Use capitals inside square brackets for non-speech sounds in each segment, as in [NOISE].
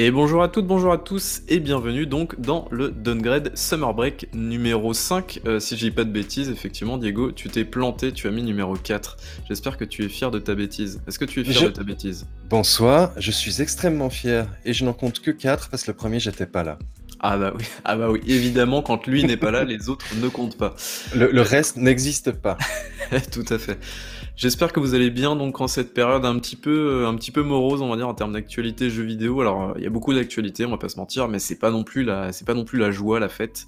Et bonjour à toutes, bonjour à tous, et bienvenue donc dans le Downgrade Summer Break numéro 5. Euh, si je dis pas de bêtises, effectivement, Diego, tu t'es planté, tu as mis numéro 4. J'espère que tu es fier de ta bêtise. Est-ce que tu es fier de ta bêtise? Bonsoir, je suis extrêmement fier, et je n'en compte que 4 parce que le premier, j'étais pas là. Ah bah oui, ah bah oui, évidemment, quand lui n'est pas là, les autres ne comptent pas. Le, reste n'existe pas. [LAUGHS] Tout à fait. J'espère que vous allez bien donc en cette période un petit peu un petit peu morose on va dire en termes d'actualité jeux vidéo. Alors il y a beaucoup d'actualités, on va pas se mentir, mais c'est pas non plus la c'est pas non plus la joie, la fête.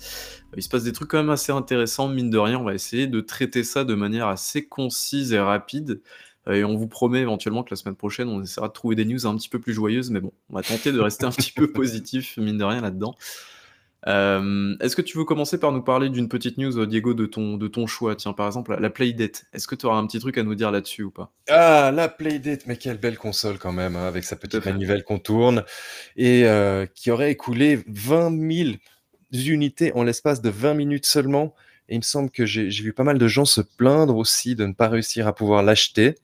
Il se passe des trucs quand même assez intéressants mine de rien. On va essayer de traiter ça de manière assez concise et rapide. Et on vous promet éventuellement que la semaine prochaine, on essaiera de trouver des news un petit peu plus joyeuses, mais bon, on va tenter de rester un petit peu [LAUGHS] positif, mine de rien, là-dedans. Euh, est-ce que tu veux commencer par nous parler d'une petite news, Diego, de ton, de ton choix? Tiens, par exemple, la Playdate. Est-ce que tu auras un petit truc à nous dire là-dessus ou pas? Ah, la Playdate, mais quelle belle console quand même, hein, avec sa petite manivelle qu'on tourne, et euh, qui aurait écoulé 20 000 unités en l'espace de 20 minutes seulement. Et il me semble que j'ai vu pas mal de gens se plaindre aussi de ne pas réussir à pouvoir l'acheter.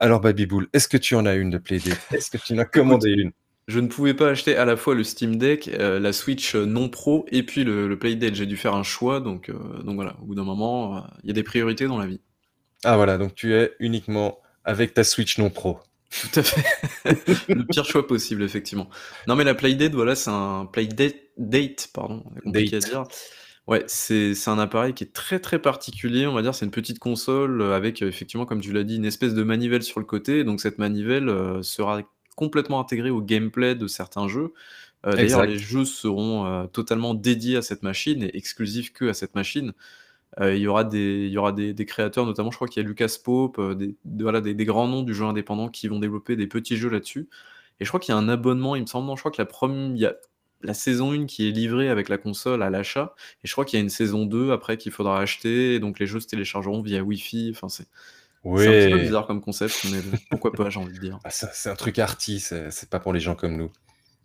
Alors, Babyboul, est-ce que tu en as une de Playdate? Est-ce que tu en as commandé une? je ne pouvais pas acheter à la fois le Steam Deck, euh, la Switch euh, non pro et puis le, le Playdate. J'ai dû faire un choix, donc, euh, donc voilà, au bout d'un moment, il y a des priorités dans la vie. Ah voilà, donc tu es uniquement avec ta Switch non pro. Tout à fait. [LAUGHS] le pire choix possible, effectivement. Non mais la Playdate, voilà, c'est un Playdate, date, pardon, compliqué à dire. Ouais, c'est un appareil qui est très très particulier, on va dire, c'est une petite console avec effectivement, comme tu l'as dit, une espèce de manivelle sur le côté. Donc cette manivelle sera complètement intégré au gameplay de certains jeux. Euh, d'ailleurs, les jeux seront euh, totalement dédiés à cette machine et exclusifs que à cette machine. Euh, il y aura, des, il y aura des, créateurs, notamment je crois qu'il y a Lucas Pope, des, voilà, des, grands noms du jeu indépendant qui vont développer des petits jeux là-dessus. Et je crois qu'il y a un abonnement, il me semble, non, je crois que la première, il y a la saison 1 qui est livrée avec la console à l'achat, et je crois qu'il y a une saison 2 après qu'il faudra acheter, et donc les jeux se téléchargeront via Wi-Fi, enfin c'est oui. Un petit peu bizarre comme concept, mais pourquoi pas, j'ai envie de dire. Ah, c'est un truc arty, c'est pas pour les gens comme nous.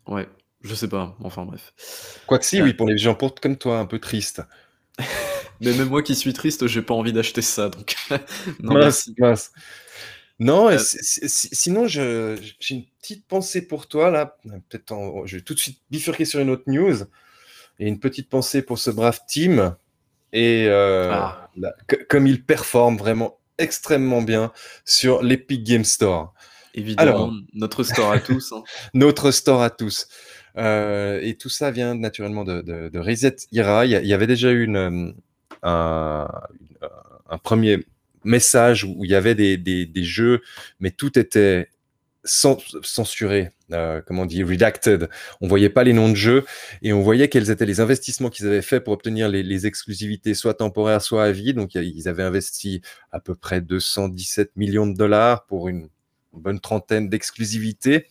Ouais, je sais pas, enfin bref. Quoique si, oui, pour les gens pour, comme toi, un peu triste. [LAUGHS] mais même moi qui suis triste, j'ai pas envie d'acheter ça, donc. [LAUGHS] non, mince, mince. Non, euh, sinon, j'ai une petite pensée pour toi, là. Peut-être je vais tout de suite bifurquer sur une autre news. Et une petite pensée pour ce brave team. Et euh, ah. comme il performe vraiment extrêmement bien sur l'Epic Game Store. Évidemment, notre store à tous. Hein. [LAUGHS] notre store à tous. Euh, et tout ça vient naturellement de, de, Reset Ira. Il y, avait déjà eu une, un, premier message où il y avait des, des, jeux, mais tout était censuré, euh, comment on dit, redacted. On voyait pas les noms de jeux et on voyait quels étaient les investissements qu'ils avaient fait pour obtenir les, exclusivités, soit temporaires, soit à vie. Donc ils avaient investi à peu près 217 millions de dollars pour une bonne trentaine d'exclusivités.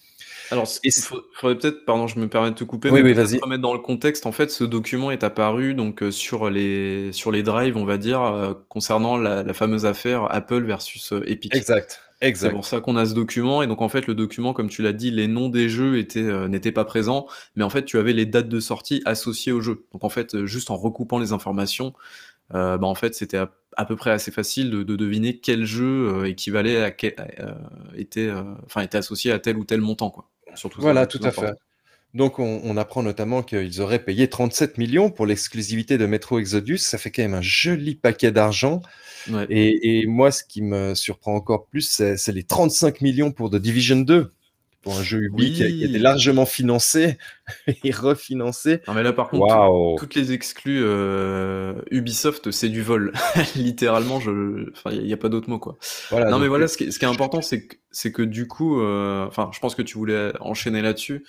Alors, il faudrait peut-être, pardon, je me permets de te couper, oui, mais oui, remettre dans le contexte. En fait, ce document est apparu donc euh, sur les sur les drives, on va dire, euh, concernant la, la, fameuse affaire Apple versus Epic. Exact. C'est pour ça qu'on a ce document. Et donc, en fait, le document, comme tu l'as dit, les noms des jeux étaient, euh, n'étaient pas présents. Mais en fait, tu avais les dates de sortie associées au jeu. Donc, en fait, euh, juste en recoupant les informations, euh, bah, en fait, c'était à, peu près assez facile de, deviner quel jeu équivalait à était, enfin, était associé à tel ou tel montant. Quoi. Surtout voilà, tout à fait. Donc, on, apprend notamment qu'ils auraient payé 37 millions pour l'exclusivité de Metro Exodus. Ça fait quand même un joli paquet d'argent. Et, moi, ce qui me surprend encore plus, c'est les 35 millions pour The Division 2, pour un jeu Ubi qui, a, été largement financé [LAUGHS] et refinancé. Non, mais là, par contre, toutes les exclus euh, Ubisoft, c'est du vol. [LAUGHS] Littéralement, il n'y a, pas d'autre mot. Quoi. non, mais voilà, ce qui, est important, c'est que, que du coup, euh, enfin, je pense que tu voulais enchaîner là-dessus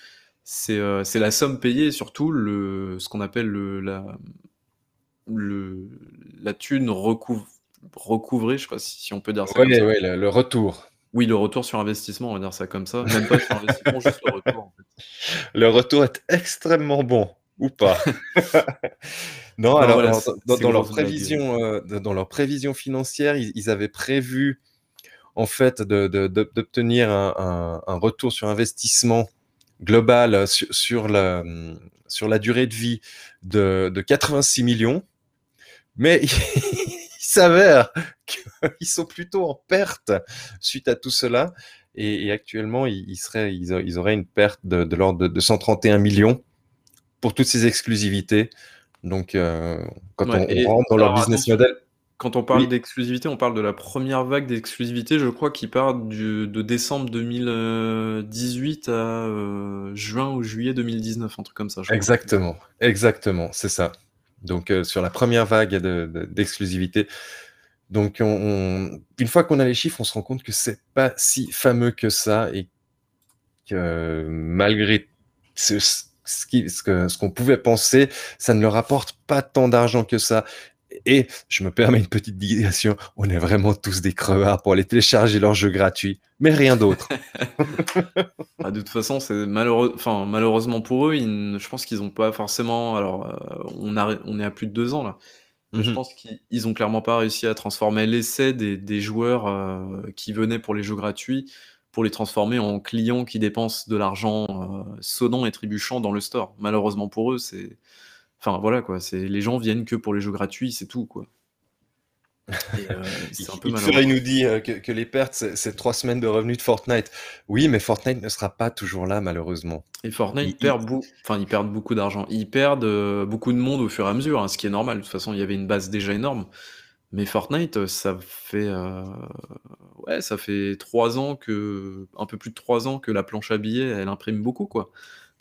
euh, c'est la somme payée, surtout le, ce qu'on appelle le, la, le, la thune recouvrée, je sais pas si, on peut dire ça. Oui, oui, le, retour. Oui, le retour sur investissement, on va dire ça comme ça. Même pas sur investissement, juste le retour. En fait. Le retour est extrêmement bon, ou pas? [LAUGHS] non, alors, dans, leur prévision, euh, dans leur prévision financière, ils, avaient prévu en fait d'obtenir un, un, retour sur investissement global euh, sur, la, sur la durée de vie de, 86 millions, mais s'avère [LAUGHS] qu'ils sont plutôt en perte suite à tout cela. Et, actuellement, ils, seraient, ils, auraient une perte de, l'ordre de, 131 millions pour toutes ces exclusivités. Donc, euh, quand on, rentre dans leur business model. Quand on parle d'exclusivité, on parle de la première vague d'exclusivité, je crois, qui part de décembre 2018 à euh, juin ou juillet 2019, un truc comme ça. exactement, exactement, c'est ça. Donc, euh, sur la première vague d'exclusivité. Donc, on, une fois qu'on a les chiffres, on se rend compte que c'est pas si fameux que ça et que malgré ce, qu'on pouvait penser, ça ne leur apporte pas tant d'argent que ça. Et je me permets une petite digression, on est vraiment tous des crevards pour aller télécharger leurs jeux gratuits, mais rien d'autre. [LAUGHS] [LAUGHS] Ah, de toute façon, c'est malheureux... enfin, malheureusement pour eux, je pense qu'ils n'ont pas forcément. Alors, euh, on, on est à plus de deux ans là. Je mmh pense qu'ils ont clairement pas réussi à transformer l'essai des, joueurs euh, qui venaient pour les jeux gratuits pour les transformer en clients qui dépensent de l'argent euh, sonnant et trébuchant dans le store. Malheureusement pour eux, c'est Enfin voilà quoi, c'est les gens viennent que pour les jeux gratuits, c'est tout quoi. [LAUGHS] Euh, il nous dit euh, que, les pertes, c'est trois semaines de revenus de Fortnite. Oui, mais Fortnite ne sera pas toujours là, malheureusement. Et Fortnite il, perd, enfin, ils perdent beaucoup d'argent. Ils perdent euh, beaucoup de monde au fur et à mesure, hein, ce qui est normal. De toute façon, il y avait une base déjà énorme. Mais Fortnite, ça fait, ouais, ça fait trois ans que, un peu plus de trois ans que la planche à billets, elle imprime beaucoup, quoi.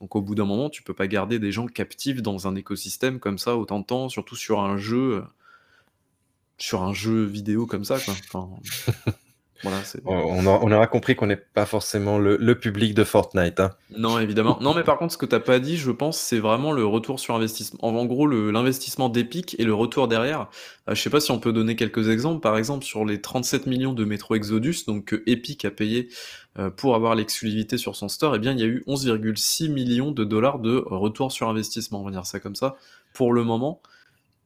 Donc au bout d'un moment, tu peux pas garder des gens captifs dans un écosystème comme ça autant de temps, surtout sur un jeu, sur un jeu vidéo comme ça. Quoi. On, aura compris qu'on n'est pas forcément le, public de Fortnite. Hein. Non, évidemment. Non, mais par contre, ce que tu n'as pas dit, je pense, c'est vraiment le retour sur investissement. En, gros, l'investissement d'Epic et le retour derrière. Je euh, je sais pas si on peut donner quelques exemples. Par exemple, sur les 37 millions de Metro Exodus, donc que Epic a payé euh, pour avoir l'exclusivité sur son store, eh bien, il y a eu 11,6 millions de dollars de retour sur investissement, on va dire ça comme ça, pour le moment.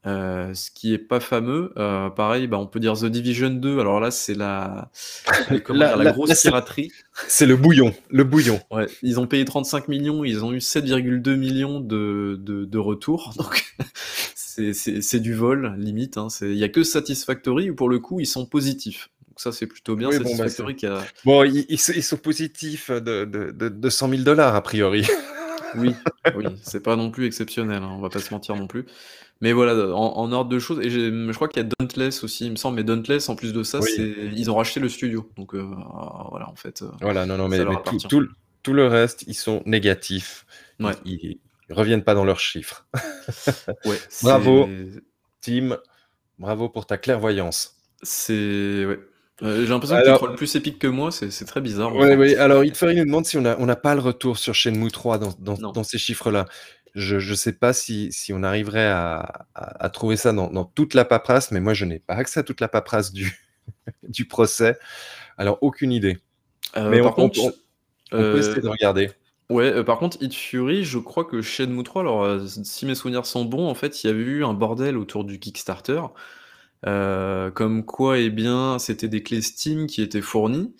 Euh, ce qui est pas fameux. Euh, pareil, bah, on peut dire The Division 2. Alors là, c'est la, [LAUGHS] la, grosse piraterie. C'est le bouillon, le bouillon. Ouais, ils ont payé 35 millions, ils ont eu 7,2 millions de, de, de retours. [LAUGHS] Donc c'est du vol, limite. Hein. Il y a que Satisfactory où pour le coup, ils sont positifs. Donc ça, c'est plutôt bien. Bah, Satisfactory qui a... Bon, ils, ils, sont positifs de, de, de 100 000 dollars a priori. [LAUGHS] oui, oui, c'est pas non plus exceptionnel, hein, on va pas se mentir non plus. Mais voilà, en, ordre de choses, et je crois qu'il y a Dauntless aussi, il me semble, mais Dauntless, en plus de ça, c'est ils ont racheté le studio. Donc euh, voilà, en fait. Euh, voilà, non, non, mais, tout, tout, le reste, ils sont négatifs. Ouais. Ils, reviennent pas dans leurs chiffres. [LAUGHS] ouais, bravo, Tim. Bravo pour ta clairvoyance. C'est. Ouais. Euh, j'ai l'impression que tu le plus épique que moi, c'est très bizarre. Oui, oui. Alors, Itfari nous demande si on n'a on a pas le retour sur Shenmue 3 dans, dans, dans ces chiffres-là. Je ne sais pas si, si, on arriverait à, à, trouver ça dans, dans, toute la paperasse, mais moi, je n'ai pas accès à toute la paperasse du, [LAUGHS] du procès. Alors, aucune idée. Euh, mais par on, contre, on, peut euh, essayer de regarder. Ouais, par contre, Hit Fury, je crois que Shenmue 3, alors si mes souvenirs sont bons, en fait, il y avait eu un bordel autour du Kickstarter. Euh, comme quoi, eh bien, c'était des clés Steam qui étaient fournies.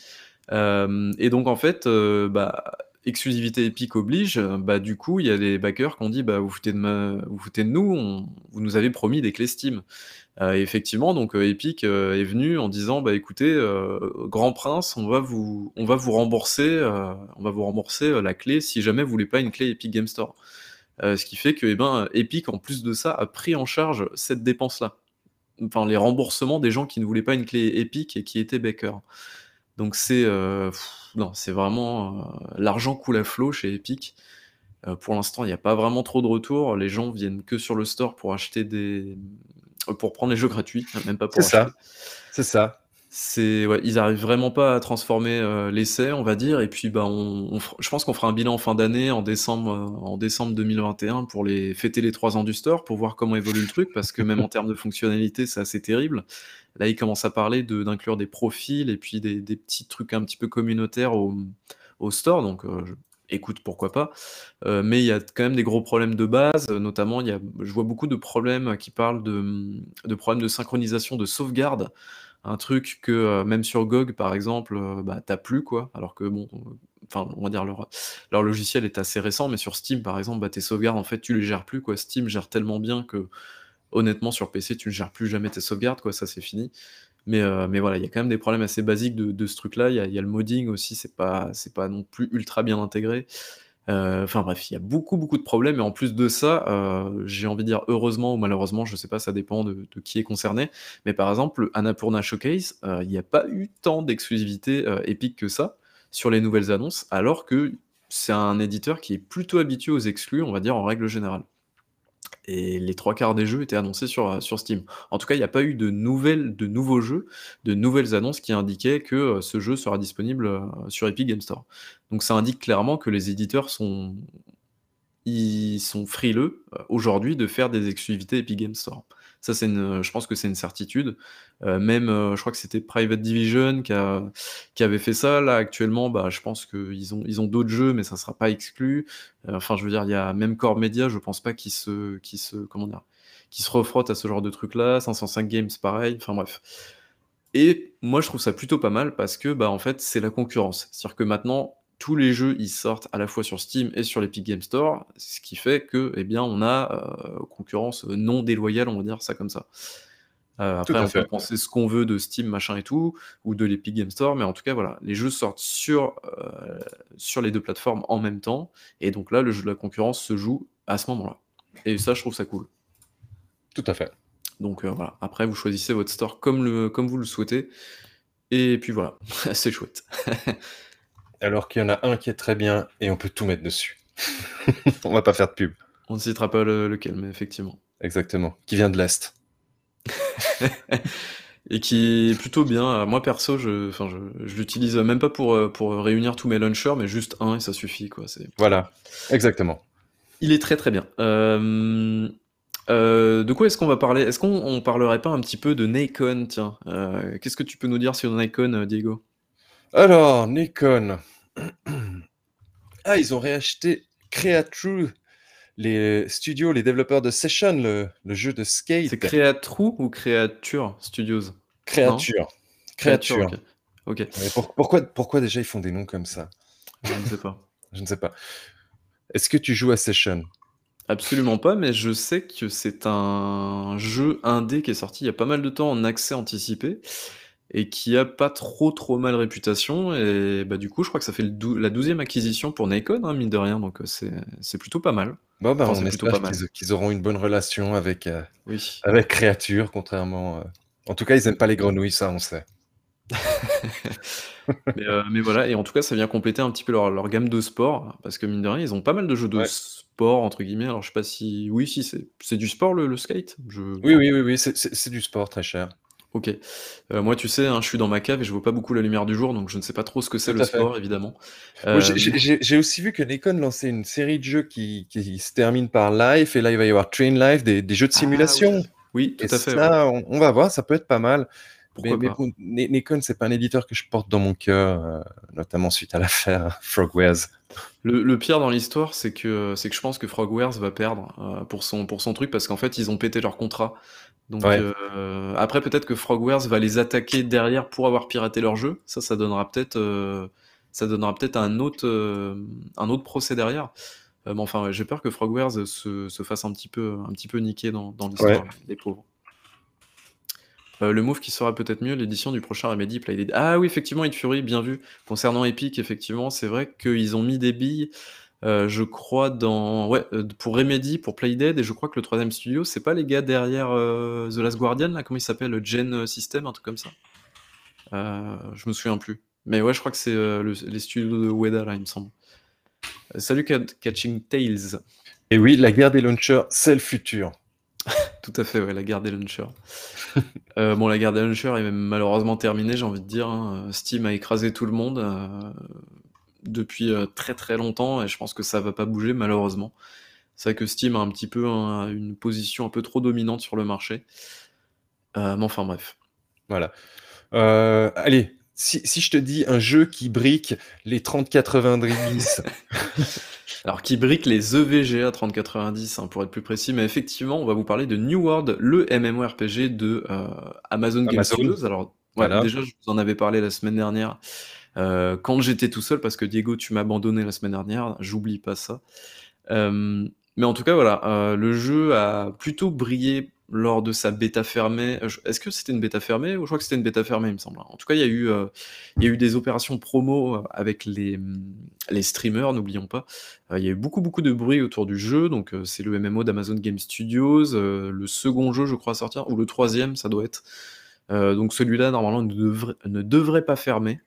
Euh, et donc, en fait, euh, bah, exclusivité Epic oblige, bah, du coup, il y a des backers qui ont dit bah, vous, foutez de nous, vous nous avez promis des clés Steam. effectivement, donc Epic est venu en disant bah écoutez, Grand Prince, on va vous, on va vous rembourser, on va vous rembourser la clé si jamais vous voulez pas une clé Epic Game Store. ce qui fait que eh ben, Epic, en plus de ça, a pris en charge cette dépense-là enfin, les remboursements des gens qui ne voulaient pas une clé Epic et qui étaient Baker. Donc c'est euh, non, c'est vraiment euh, l'argent coule à flot chez Epic. Euh, pour l'instant, il n'y a pas vraiment trop de retours. Les gens viennent que sur le store pour acheter des, pour prendre les jeux gratuits, même pas pour. C'est ça. C'est ça c'est ils arrivent vraiment pas à transformer euh, l'essai, on va dire. Et puis, bah, on, je pense qu'on fera un bilan en fin d'année, en décembre, euh, en décembre 2021, pour les fêter les trois ans du store, pour voir comment évolue le truc, parce que même en termes de fonctionnalité, c'est assez terrible. Là, ils commencent à parler d'inclure des profils et puis des, petits trucs un petit peu communautaires au, au store. Donc, euh, écoute, pourquoi pas. mais il y a quand même des gros problèmes de base, notamment, il y a, je vois beaucoup de problèmes qui parlent de, de problèmes de synchronisation de sauvegarde un truc que euh, même sur GOG par exemple, euh, bah, t'as plus quoi. Alors que bon, euh, enfin on va dire leur, logiciel est assez récent, mais sur Steam par exemple, bah, tes sauvegardes en fait tu les gères plus quoi. Steam gère tellement bien que honnêtement sur PC tu ne gères plus jamais tes sauvegardes quoi, ça c'est fini. Mais, mais voilà, il y a quand même des problèmes assez basiques de, ce truc-là. Il y a, le modding aussi, c'est pas, pas non plus ultra bien intégré. Euh, enfin bref, il y a beaucoup, beaucoup de problèmes et en plus de ça, euh, j'ai envie de dire heureusement ou malheureusement, je sais pas, ça dépend de qui est concerné. Mais par exemple, le Annapurna Showcase, euh, il n'y a pas eu tant d'exclusivité, épique que ça sur les nouvelles annonces, alors que c'est un éditeur qui est plutôt habitué aux exclus, on va dire en règle générale et les trois quarts des jeux étaient annoncés sur, euh, sur Steam. En tout cas, il n'y a pas eu de nouvelles de nouveaux jeux, de nouvelles annonces qui indiquaient que, euh, ce jeu sera disponible, euh, sur Epic Game Store. Donc ça indique clairement que les éditeurs sont ils sont frileux, aujourd'hui de faire des exclusivités Epic Game Store. Ça, c'est une, je pense que c'est une certitude. Euh, même, euh, je crois que c'était Private Division qui, a, qui avait fait ça. Là, actuellement, bah, je pense qu'ils ont, ils ont d'autres jeux, mais ça ne sera pas exclu. Euh, enfin, je veux dire, il y a même Core Media, je pense pas qu'ils se, qui se, comment dire, qui se refrottent à ce genre de truc-là. 505 Games, pareil. Enfin, bref. Et moi, je trouve ça plutôt pas mal parce que, bah, en fait, c'est la concurrence. C'est-à-dire que maintenant, tous les jeux ils sortent à la fois sur Steam et sur l'Epic Game Store, ce qui fait que eh bien on a euh, concurrence non déloyale, on va dire ça comme ça. Euh, après, on peut penser ce qu'on veut de Steam, machin et tout, ou de l'Epic Game Store, mais en tout cas, voilà, les jeux sortent sur, euh, sur les deux plateformes en même temps, et donc là, le jeu de la concurrence se joue à ce moment-là. Et ça, je trouve ça cool. Tout à fait. Donc voilà, après, vous choisissez votre store comme, le, comme vous le souhaitez, et puis voilà, [LAUGHS] c'est chouette. [LAUGHS] alors qu'il y en a un qui est très bien et on peut tout mettre dessus. [LAUGHS] on va pas faire de pub. On ne citera pas lequel, mais effectivement. Exactement. Qui vient de l'Est. [LAUGHS] et qui est plutôt bien. Moi perso, je, enfin, je, je l'utilise même pas pour, euh, pour réunir tous mes launchers, mais juste un et ça suffit. Quoi. Voilà, exactement. Il est très très bien. Euh, euh, de quoi est-ce qu'on va parler? Est-ce qu'on parlerait pas un petit peu de Nikon? Tiens, qu'est-ce que tu peux nous dire sur Nikon, Diego? Alors, Nikon. Ah, ils ont réacheté Creatrue, les studios, les développeurs de Session, le, jeu de skate. C'est Creatrue ou Creature Studios? Créature. Créature. ok. pourquoi, pourquoi déjà ils font des noms comme ça? Je ne sais pas. [LAUGHS] Je ne sais pas. Est-ce que tu joues à Session? Absolument pas, mais je sais que c'est un jeu indé qui est sorti il y a pas mal de temps en accès anticipé et qui a pas trop trop mal réputation. Et bah, du coup, je crois que ça fait la douzième acquisition pour Nikon, hein, mine de rien, donc euh, c'est plutôt pas mal. Bon, bah, on espère qu'ils auront une bonne relation avec, euh, oui. avec Créature, contrairement. Euh, en tout cas, ils n'aiment pas les grenouilles, ça, on sait. [LAUGHS] mais, voilà, et en tout cas, ça vient compléter un petit peu leur, gamme de sport, parce que mine de rien, ils ont pas mal de jeux de sport, entre guillemets. Alors, je sais pas si. Oui, si, c'est du sport le, skate? Je... Oui, oui, oui, oui c'est du sport très cher. OK. Euh, moi, tu sais, hein, je suis dans ma cave et je vois pas beaucoup la lumière du jour, donc je ne sais pas trop ce que c'est le sport, évidemment. Euh, j'ai aussi vu que Nikon lançait une série de jeux qui, se termine par Life, et là, il va y avoir Train Life, des, jeux de ah simulation. oui. tout à fait. Ça, on, va voir, ça peut être pas mal. mais, mais Nikon, c'est pas un éditeur que je porte dans mon cœur, euh, notamment suite à l'affaire [LAUGHS] Frogwares. Le, pire dans l'histoire, c'est que, c'est que je pense que Frogwares va perdre pour, son, pour son truc parce qu'en fait, ils ont pété leur contrat. Donc euh, après peut-être que Frogwares va les attaquer derrière pour avoir piraté leur jeu. Ça, ça donnera peut-être, euh, ça donnera peut-être un autre, euh, un autre procès derrière. mais enfin, j'ai peur que Frogwares se, se, fasse un petit peu, un petit peu niquer dans, dans l'histoire, des pauvres. le move qui sera peut-être mieux, l'édition du prochain Remedy Playdate. Ah oui, effectivement, Hit Fury, bien vu. Concernant Epic, effectivement, c'est vrai qu'ils ont mis des billes. Euh, je crois dans ouais, euh, pour Remedy, pour Playdead et je crois que le troisième studio, c'est pas les gars derrière, euh, The Last Guardian là, comment il s'appelle? Gen System, un truc comme ça? je me souviens plus. Mais ouais, je crois que c'est, les studios de Weda là, il me semble. salut Catching Tales. Et oui, la guerre des launchers, c'est le futur. [LAUGHS] Tout à fait, ouais, la guerre des launchers. [LAUGHS] bon, la guerre des launchers est malheureusement terminée, j'ai envie de dire, hein. Steam a écrasé tout le monde, depuis euh, très très longtemps et je pense que ça va pas bouger malheureusement. C'est vrai que Steam a un petit peu une position un peu trop dominante sur le marché. Euh, mais enfin bref. Voilà. Euh, allez, si, je te dis un jeu qui brique les 3090. [LAUGHS] Alors qui brique les EVGA 3090 hein, pour être plus précis, mais effectivement on va vous parler de New World, le MMORPG de Amazon Game Studios. Alors voilà. déjà je vous en avais parlé la semaine dernière. Euh, quand j'étais tout seul, parce que Diego, tu m'as abandonné la semaine dernière, j'oublie pas ça. Euh, mais en tout cas, voilà, euh, le jeu a plutôt brillé lors de sa bêta fermée. Est-ce que c'était une bêta fermée? Je crois que c'était une bêta fermée, il me semble. Hein. En tout cas, il y a eu, des opérations promo avec les, les streamers, n'oublions pas. il y a eu beaucoup, beaucoup de bruit autour du jeu. Donc, c'est le MMO d'Amazon Game Studios, le second jeu, je crois, à sortir, ou le troisième, ça doit être. Donc celui-là, normalement, ne devrait, ne devrait pas fermer.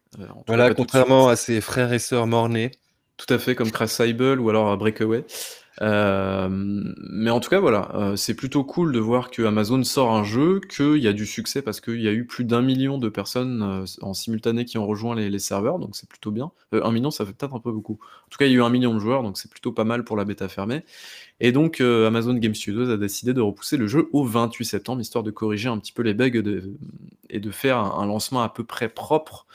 voilà, contrairement à ses frères et sœurs mornés. Tout à fait, comme Crash ou alors Breakaway. Euh, mais en tout cas, voilà, euh, c'est plutôt cool de voir que Amazon sort un jeu, qu'il y a du succès parce qu'il y a eu plus d'un million de personnes euh, en simultané qui ont rejoint les, serveurs, donc c'est plutôt bien. un million, ça fait peut-être un peu beaucoup. En tout cas, il y a eu un million de joueurs, donc c'est plutôt pas mal pour la bêta fermée. Et donc, Amazon Game Studios a décidé de repousser le jeu au 28 septembre, histoire de corriger un petit peu les bugs et de faire un lancement à peu près propre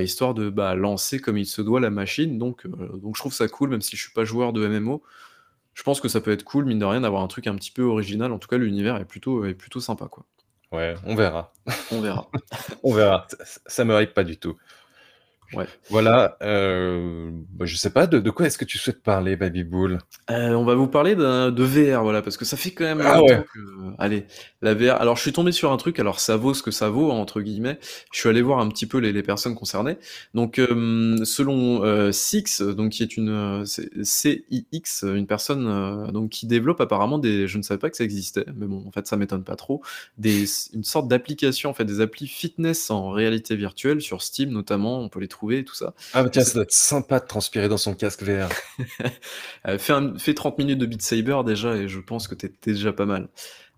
histoire de bah, lancer comme il se doit la machine. Donc, donc je trouve ça cool, même si je suis pas joueur de MMO. Je pense que ça peut être cool, mine de rien, d'avoir un truc un petit peu original. En tout cas, l'univers est plutôt, est plutôt sympa, quoi. Ouais, on verra. On verra. [LAUGHS] on verra. Ça, ça me hype pas du tout. Ouais. Voilà, euh, bah, je sais pas, de, de quoi est-ce que tu souhaites parler, Baby Bull euh, On va vous parler de VR, voilà, parce que ça fait quand même ah ouais. allez, la VR. Alors, je suis tombé sur un truc, alors ça vaut ce que ça vaut, entre guillemets. Je suis allé voir un petit peu les, les personnes concernées. Donc, euh, selon euh, Six, donc qui est une euh, CIX, une personne euh, donc qui développe apparemment des, je ne savais pas que ça existait, mais bon, en fait, ça m'étonne pas trop, des, une sorte d'application, en fait, des applis fitness en réalité virtuelle sur Steam notamment. On peut les trouver tout ça. Ah, mais tiens, ça doit être sympa de transpirer dans son casque VR. [LAUGHS] Euh, fais, 30 minutes de Beat Saber déjà, et je pense que t'es déjà pas mal.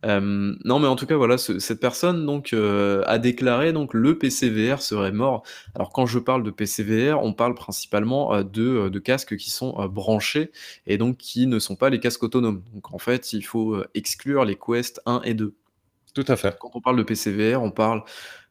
Euh, non, mais en tout cas, voilà, cette personne donc euh, a déclaré donc le PCVR serait mort. Alors quand je parle de PCVR, on parle principalement de, de, casques qui sont branchés et donc qui ne sont pas les casques autonomes. Donc en fait, il faut exclure les Quest 1 et 2. Tout à fait. Quand on parle de PCVR, on parle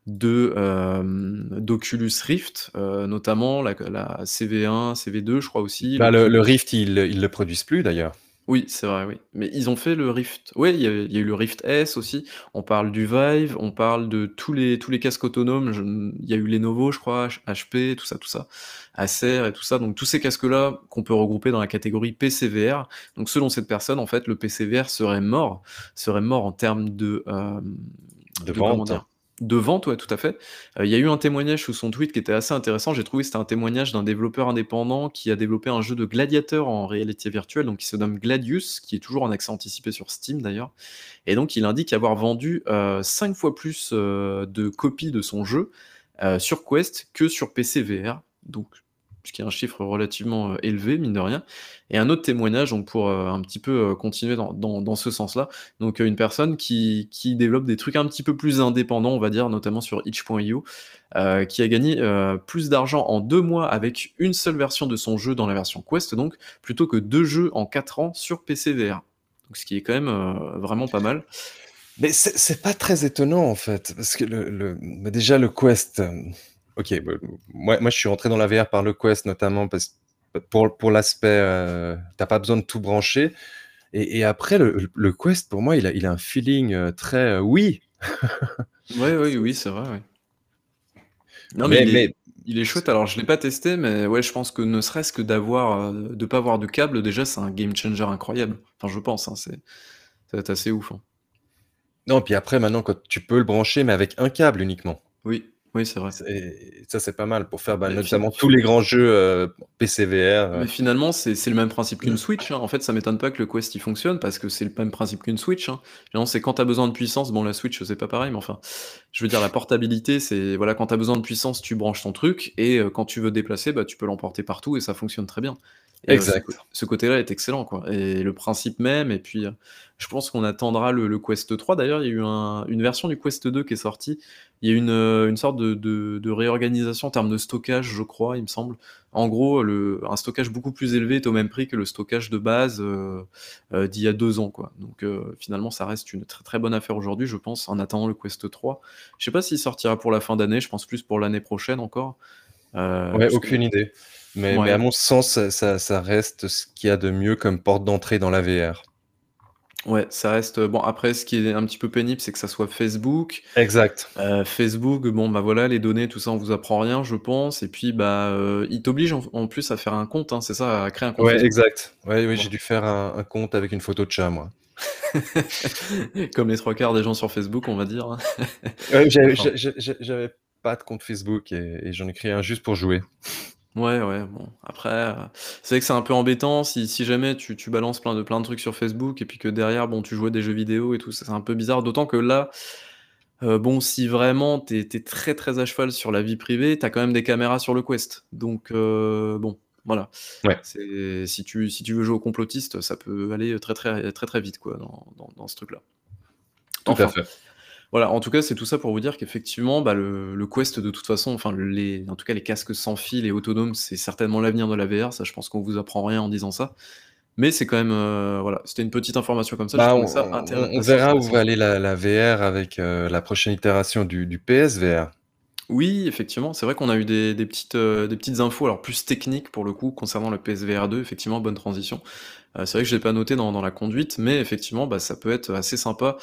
de euh, d'Oculus Rift, euh, notamment la, la, CV1, CV2, je crois aussi. Bah, le, le, Rift, ils il le produisent plus d'ailleurs. Oui, c'est vrai, oui. Mais ils ont fait le Rift. Oui, il y, a eu le Rift S aussi. On parle du Vive, on parle de tous les, tous les casques autonomes. il y a eu Lenovo, je crois, HP, tout ça, tout ça. Acer et tout ça. Donc tous ces casques-là qu'on peut regrouper dans la catégorie PCVR. Donc selon cette personne, en fait, le PCVR serait mort. Serait mort en termes de... Euh, de, de vente de vente, ouais, tout à fait. Euh, il y a eu un témoignage sous son tweet qui était assez intéressant. J'ai trouvé c'était un témoignage d'un développeur indépendant qui a développé un jeu de gladiateur en réalité virtuelle, donc qui se nomme Gladius, qui est toujours en accès anticipé sur Steam d'ailleurs. Et donc il indique avoir vendu euh, 5 fois plus euh, de copies de son jeu euh, sur Quest que sur PC VR. Donc ce qui est un chiffre relativement euh, élevé, mine de rien. Et un autre témoignage, donc pour euh, un petit peu euh, continuer dans, dans, ce sens-là, donc une personne qui, qui, développe des trucs un petit peu plus indépendants, on va dire, notamment sur itch.io, qui a gagné plus d'argent en deux mois avec une seule version de son jeu dans la version Quest, donc, plutôt que deux jeux en quatre ans sur PC VR. Donc, ce qui est quand même vraiment pas mal. Mais c'est pas très étonnant en fait, parce que le déjà le Quest, Ok, bah, moi, moi je suis rentré dans la VR par le Quest notamment parce pour, pour l'aspect, euh, t'as pas besoin de tout brancher. Et, et après, le, le, Quest, pour moi, il a, il a un feeling euh, très euh, oui. [LAUGHS] oui, oui, oui, c'est vrai. Non, mais, il, est, il, est, chouette. Alors, je l'ai pas testé, mais ouais, je pense que ne serait-ce que d'avoir, de pas avoir de câble, déjà, c'est un game changer incroyable. Enfin, je pense, hein, c'est, ça va être assez ouf. Hein. Non, puis après, maintenant, quand tu peux le brancher, mais avec un câble uniquement. Oui. Oui, c'est vrai. Et ça, c'est pas mal pour faire bah, notamment tous les grands jeux euh, PCVR. Euh. Mais finalement, c'est le même principe qu'une Switch. Hein. En fait, ça m'étonne pas que le Quest il fonctionne parce que c'est le même principe qu'une Switch. Hein. C'est quand tu as besoin de puissance. Bon, la Switch, c'est pas pareil, mais enfin, je veux dire, la portabilité, c'est voilà, quand tu as besoin de puissance, tu branches ton truc et euh, quand tu veux déplacer, bah, tu peux l'emporter partout et ça fonctionne très bien. Euh, exact. ce, côté-là est excellent, quoi. Et le principe même, et puis je pense qu'on attendra le, Quest 3. D'ailleurs, il y a eu une version du Quest 2 qui est sortie. Il y a eu une, une sorte de, de, réorganisation en termes de stockage, je crois, il me semble. En gros, le, un stockage beaucoup plus élevé est au même prix que le stockage de base euh, euh, d'il y a deux ans, quoi. Donc finalement, ça reste une très très bonne affaire aujourd'hui, je pense, en attendant le Quest 3. Je sais pas s'il sortira pour la fin d'année, je pense plus pour l'année prochaine encore. ouais, aucune idée. Mais, à mon sens, ça, reste ce qu'il y a de mieux comme porte d'entrée dans la VR. Ouais, ça reste. Bon, après, ce qui est un petit peu pénible, c'est que ça soit Facebook. Exact. Euh, Facebook, bon, bah voilà, les données, tout ça, on vous apprend rien, je pense. Et puis, bah, euh, il t'oblige en, plus à faire un compte, hein, c'est ça, à créer un compte. Ouais, exact. Ouais, oui, j'ai dû faire un, compte avec une photo de chat, moi. [LAUGHS] Comme les trois quarts des gens sur Facebook, on va dire. Hein. J'avais pas de compte Facebook et, j'en ai créé un juste pour jouer. Ouais, ouais, bon. Après, euh, c'est vrai que c'est un peu embêtant si, si jamais tu, tu, balances plein de, plein de trucs sur Facebook et puis que derrière, bon, tu jouais des jeux vidéo et tout, c'est un peu bizarre. D'autant que là, euh, bon, si vraiment tu es, très très à cheval sur la vie privée, tu as quand même des caméras sur le Quest. Donc, euh, bon, voilà. Ouais. Si tu, si tu veux jouer au complotiste, ça peut aller très très très très vite quoi, dans, dans, ce truc-là. Tout à fait. Voilà, en tout cas, c'est tout ça pour vous dire qu'effectivement, bah, le, le, Quest, de toute façon, enfin, les, en tout cas, les casques sans fil et autonomes, c'est certainement l'avenir de la VR. Ça, je pense qu'on vous apprend rien en disant ça. Mais c'est quand même, euh, voilà, c'était une petite information comme ça. Bah, on, verra où va aller la, VR avec euh, la prochaine itération du, du PSVR. Oui, effectivement, c'est vrai qu'on a eu des, petites, euh, des petites infos, alors plus techniques pour le coup, concernant le PSVR 2, effectivement, bonne transition. Euh, c'est vrai que je l'ai pas noté dans, la conduite, mais effectivement, bah, ça peut être assez sympa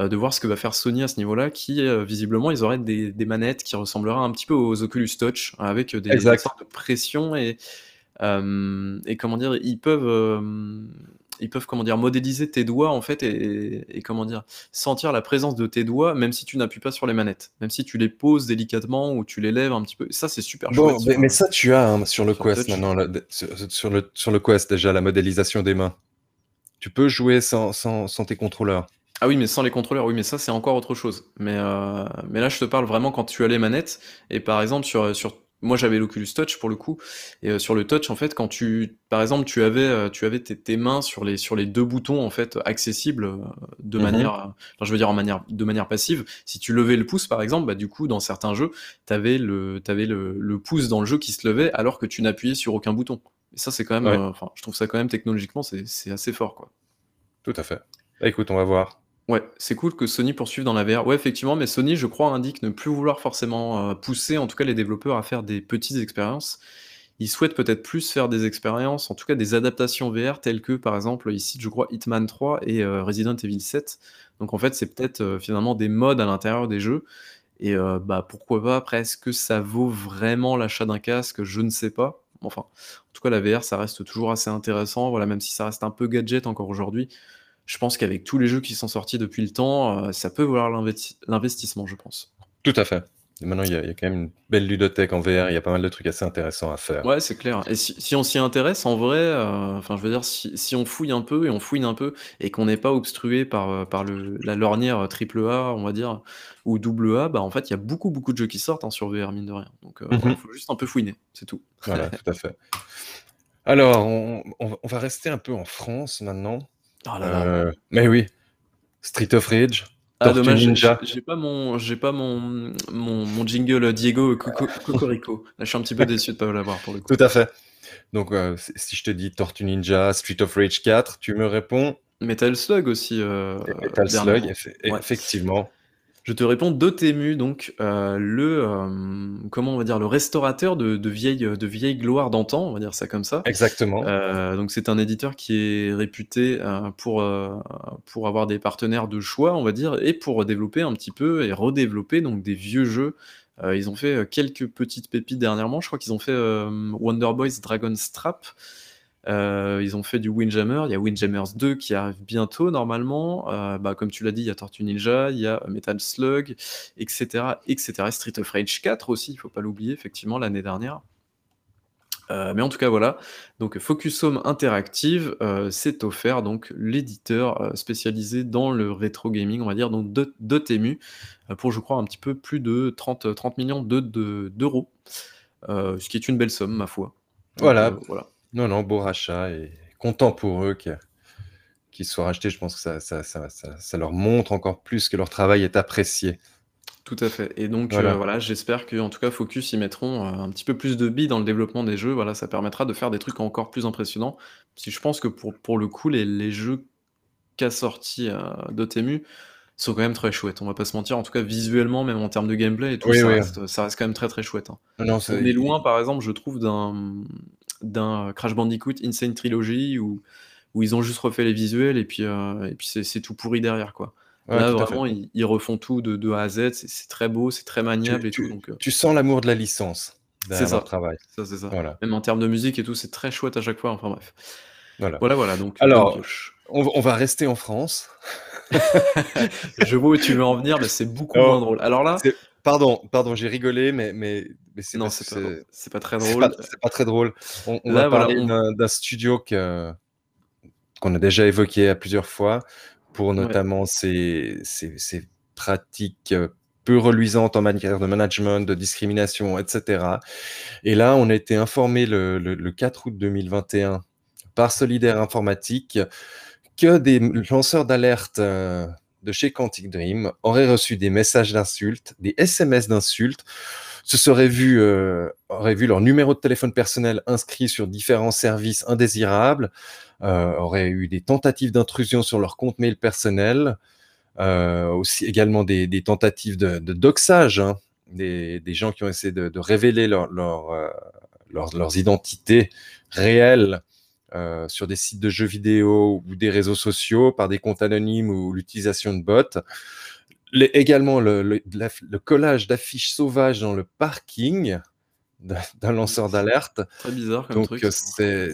euh, de voir ce que va faire Sony à ce niveau-là, qui visiblement, ils auraient des, manettes qui ressembleraient un petit peu aux Oculus Touch, avec des, des sortes de pression et, et comment dire, ils peuvent ils peuvent comment dire modéliser tes doigts en fait et, comment dire sentir la présence de tes doigts même si tu n'appuies pas sur les manettes, même si tu les poses délicatement ou tu les lèves un petit peu. Ça c'est super bon, Mais, ça tu as hein, sur le Quest maintenant, sur, le, sur le Quest déjà la modélisation des mains. Tu peux jouer sans, sans, tes contrôleurs. Ah oui, mais sans les contrôleurs, oui, mais ça c'est encore autre chose. Mais, euh, mais là, je te parle vraiment quand tu as les manettes. Et par exemple, sur, sur moi j'avais l'Oculus Touch pour le coup. Et euh, sur le touch en fait quand tu par exemple tu avais euh, tu avais tes, mains sur les sur les deux boutons en fait accessibles euh, de mhm. manière enfin, je veux dire en manière de manière passive. Si tu levais le pouce par exemple bah du coup dans certains jeux t'avais le t'avais le, le pouce dans le jeu qui se levait alors que tu n'appuyais sur aucun bouton. Et ça c'est quand même enfin je trouve ça quand même technologiquement c'est assez fort quoi. Tout à fait. Bah, écoute on va voir Ouais, c'est cool que Sony poursuive dans la VR. Ouais, effectivement, mais Sony, je crois, indique ne plus vouloir forcément euh, pousser, en tout cas, les développeurs à faire des petites expériences. Ils souhaitent peut-être plus faire des expériences, en tout cas des adaptations VR, telles que, par exemple, ici, je crois, Hitman 3 et euh, Resident Evil 7. Donc, en fait, c'est peut-être euh, finalement des modes à l'intérieur des jeux. Et bah, pourquoi pas, après, est-ce que ça vaut vraiment l'achat d'un casque? Je ne sais pas. Enfin, en tout cas, la VR, ça reste toujours assez intéressant. Voilà, même si ça reste un peu gadget encore aujourd'hui je pense qu'avec tous les jeux qui sont sortis depuis le temps, euh, ça peut valoir l'investissement, je pense. Tout à fait. maintenant, il y, a, quand même une belle ludothèque en VR, il y a pas mal de trucs assez intéressants à faire. Ouais, c'est clair. Et si, on s'y intéresse, en vrai, euh, enfin, je veux dire, si, on fouille un peu et on fouine un peu et qu'on n'est pas obstrué par, euh, par le, la lornière AAA, on va dire, ou AA, bah, en fait, il y a beaucoup, beaucoup de jeux qui sortent hein, sur VR, mine de rien. Donc, il mhm. faut juste un peu fouiner, c'est tout. Voilà, [LAUGHS] tout à fait. Alors, on, va rester un peu en France maintenant. Oh euh, mais oui, Street of Rage. Ah dommage, j'ai pas mon j'ai pas mon, mon, jingle Diego [LAUGHS] Cocorico. Là, je suis un petit peu déçu de pas l'avoir pour le coup. Tout à fait. Donc euh, si je te dis Tortue Ninja, Street of Rage 4, tu me réponds Metal Slug aussi. Euh, Metal Slug, effectivement. Je te réponds Dotemu, donc euh, le euh, comment on va dire le restaurateur de, de vieilles de vieilles gloires d'antan, on va dire ça comme ça. Exactement. Euh, donc c'est un éditeur qui est réputé pour pour avoir des partenaires de choix, on va dire, et pour développer un petit peu et redévelopper donc des vieux jeux. ils ont fait quelques petites pépites dernièrement. Je crois qu'ils ont fait Wonder Boys Dragon Strap. Euh, ils ont fait du Windjammer, il y a Windjammers 2 qui arrive bientôt normalement. Euh, bah, comme tu l'as dit, il y a Tortue Ninja, il y a Metal Slug, etc., etc. Street of Rage 4 aussi, il faut pas l'oublier, effectivement, l'année dernière. Euh, mais en tout cas, voilà. Donc, Focus Home Interactive, c'est offert, donc l'éditeur spécialisé dans le rétro gaming, on va dire, donc Dotemu, pour je crois un petit peu plus de 30, 30 millions d'euros, ce qui est une belle somme, ma foi. voilà. voilà. Non, non, beau rachat et content pour eux qu'ils soient rachetés. Je pense que ça, leur montre encore plus que leur travail est apprécié. Tout à fait. Et donc euh, voilà, j'espère qu'en tout cas Focus y mettront euh, un petit peu plus de billes dans le développement des jeux. Voilà, ça permettra de faire des trucs encore plus impressionnants. Si je pense que pour, pour le coup, les, jeux qu'a sorti euh, Dotemu sont quand même très chouettes. On va pas se mentir. En tout cas, visuellement, même en termes de gameplay et tout, ça, Reste, quand même très très chouette. Hein. On est loin, par exemple, je trouve, d'un d'un Crash Bandicoot Insane Trilogy où, où ils ont juste refait les visuels et puis, euh, et puis c'est tout pourri derrière quoi. Là vraiment ils, refont tout de, de A à Z, c'est très beau, c'est très maniable tu, et tu, tout. Donc, euh. tu sens l'amour de la licence. C'est ça. Travail. Ça ça. Même en termes de musique et tout, c'est très chouette à chaque fois. Enfin bref. Voilà voilà, voilà donc. Alors on, va rester en France. [LAUGHS] je vois où tu veux en venir, mais c'est beaucoup moins drôle. Alors là, pardon, pardon, j'ai rigolé, mais mais, mais c'est non, c'est pas, pas, très drôle. C'est pas, très drôle. On, va parler d'un studio que qu'on a déjà évoqué à plusieurs fois pour notamment ces, pratiques euh, peu reluisantes en matière de management, de discrimination, etc. Et là, on a été informé le, 4 août 2021 par Solidaire Informatique que des lanceurs d'alerte euh, de chez Quantic Dream auraient reçu des messages d'insultes, des SMS d'insultes, se seraient vus, euh, auraient vu leur numéro de téléphone personnel inscrit sur différents services indésirables, euh, auraient eu des tentatives d'intrusion sur leur compte mail personnel, euh, aussi également des, tentatives de, doxage, hein, des, gens qui ont essayé de, révéler euh, leurs identités réelles sur des sites de jeux vidéo ou des réseaux sociaux par des comptes anonymes ou l'utilisation de bots. également le, collage d'affiches sauvages dans le parking d'un lanceur d'alerte. Très bizarre comme Donc,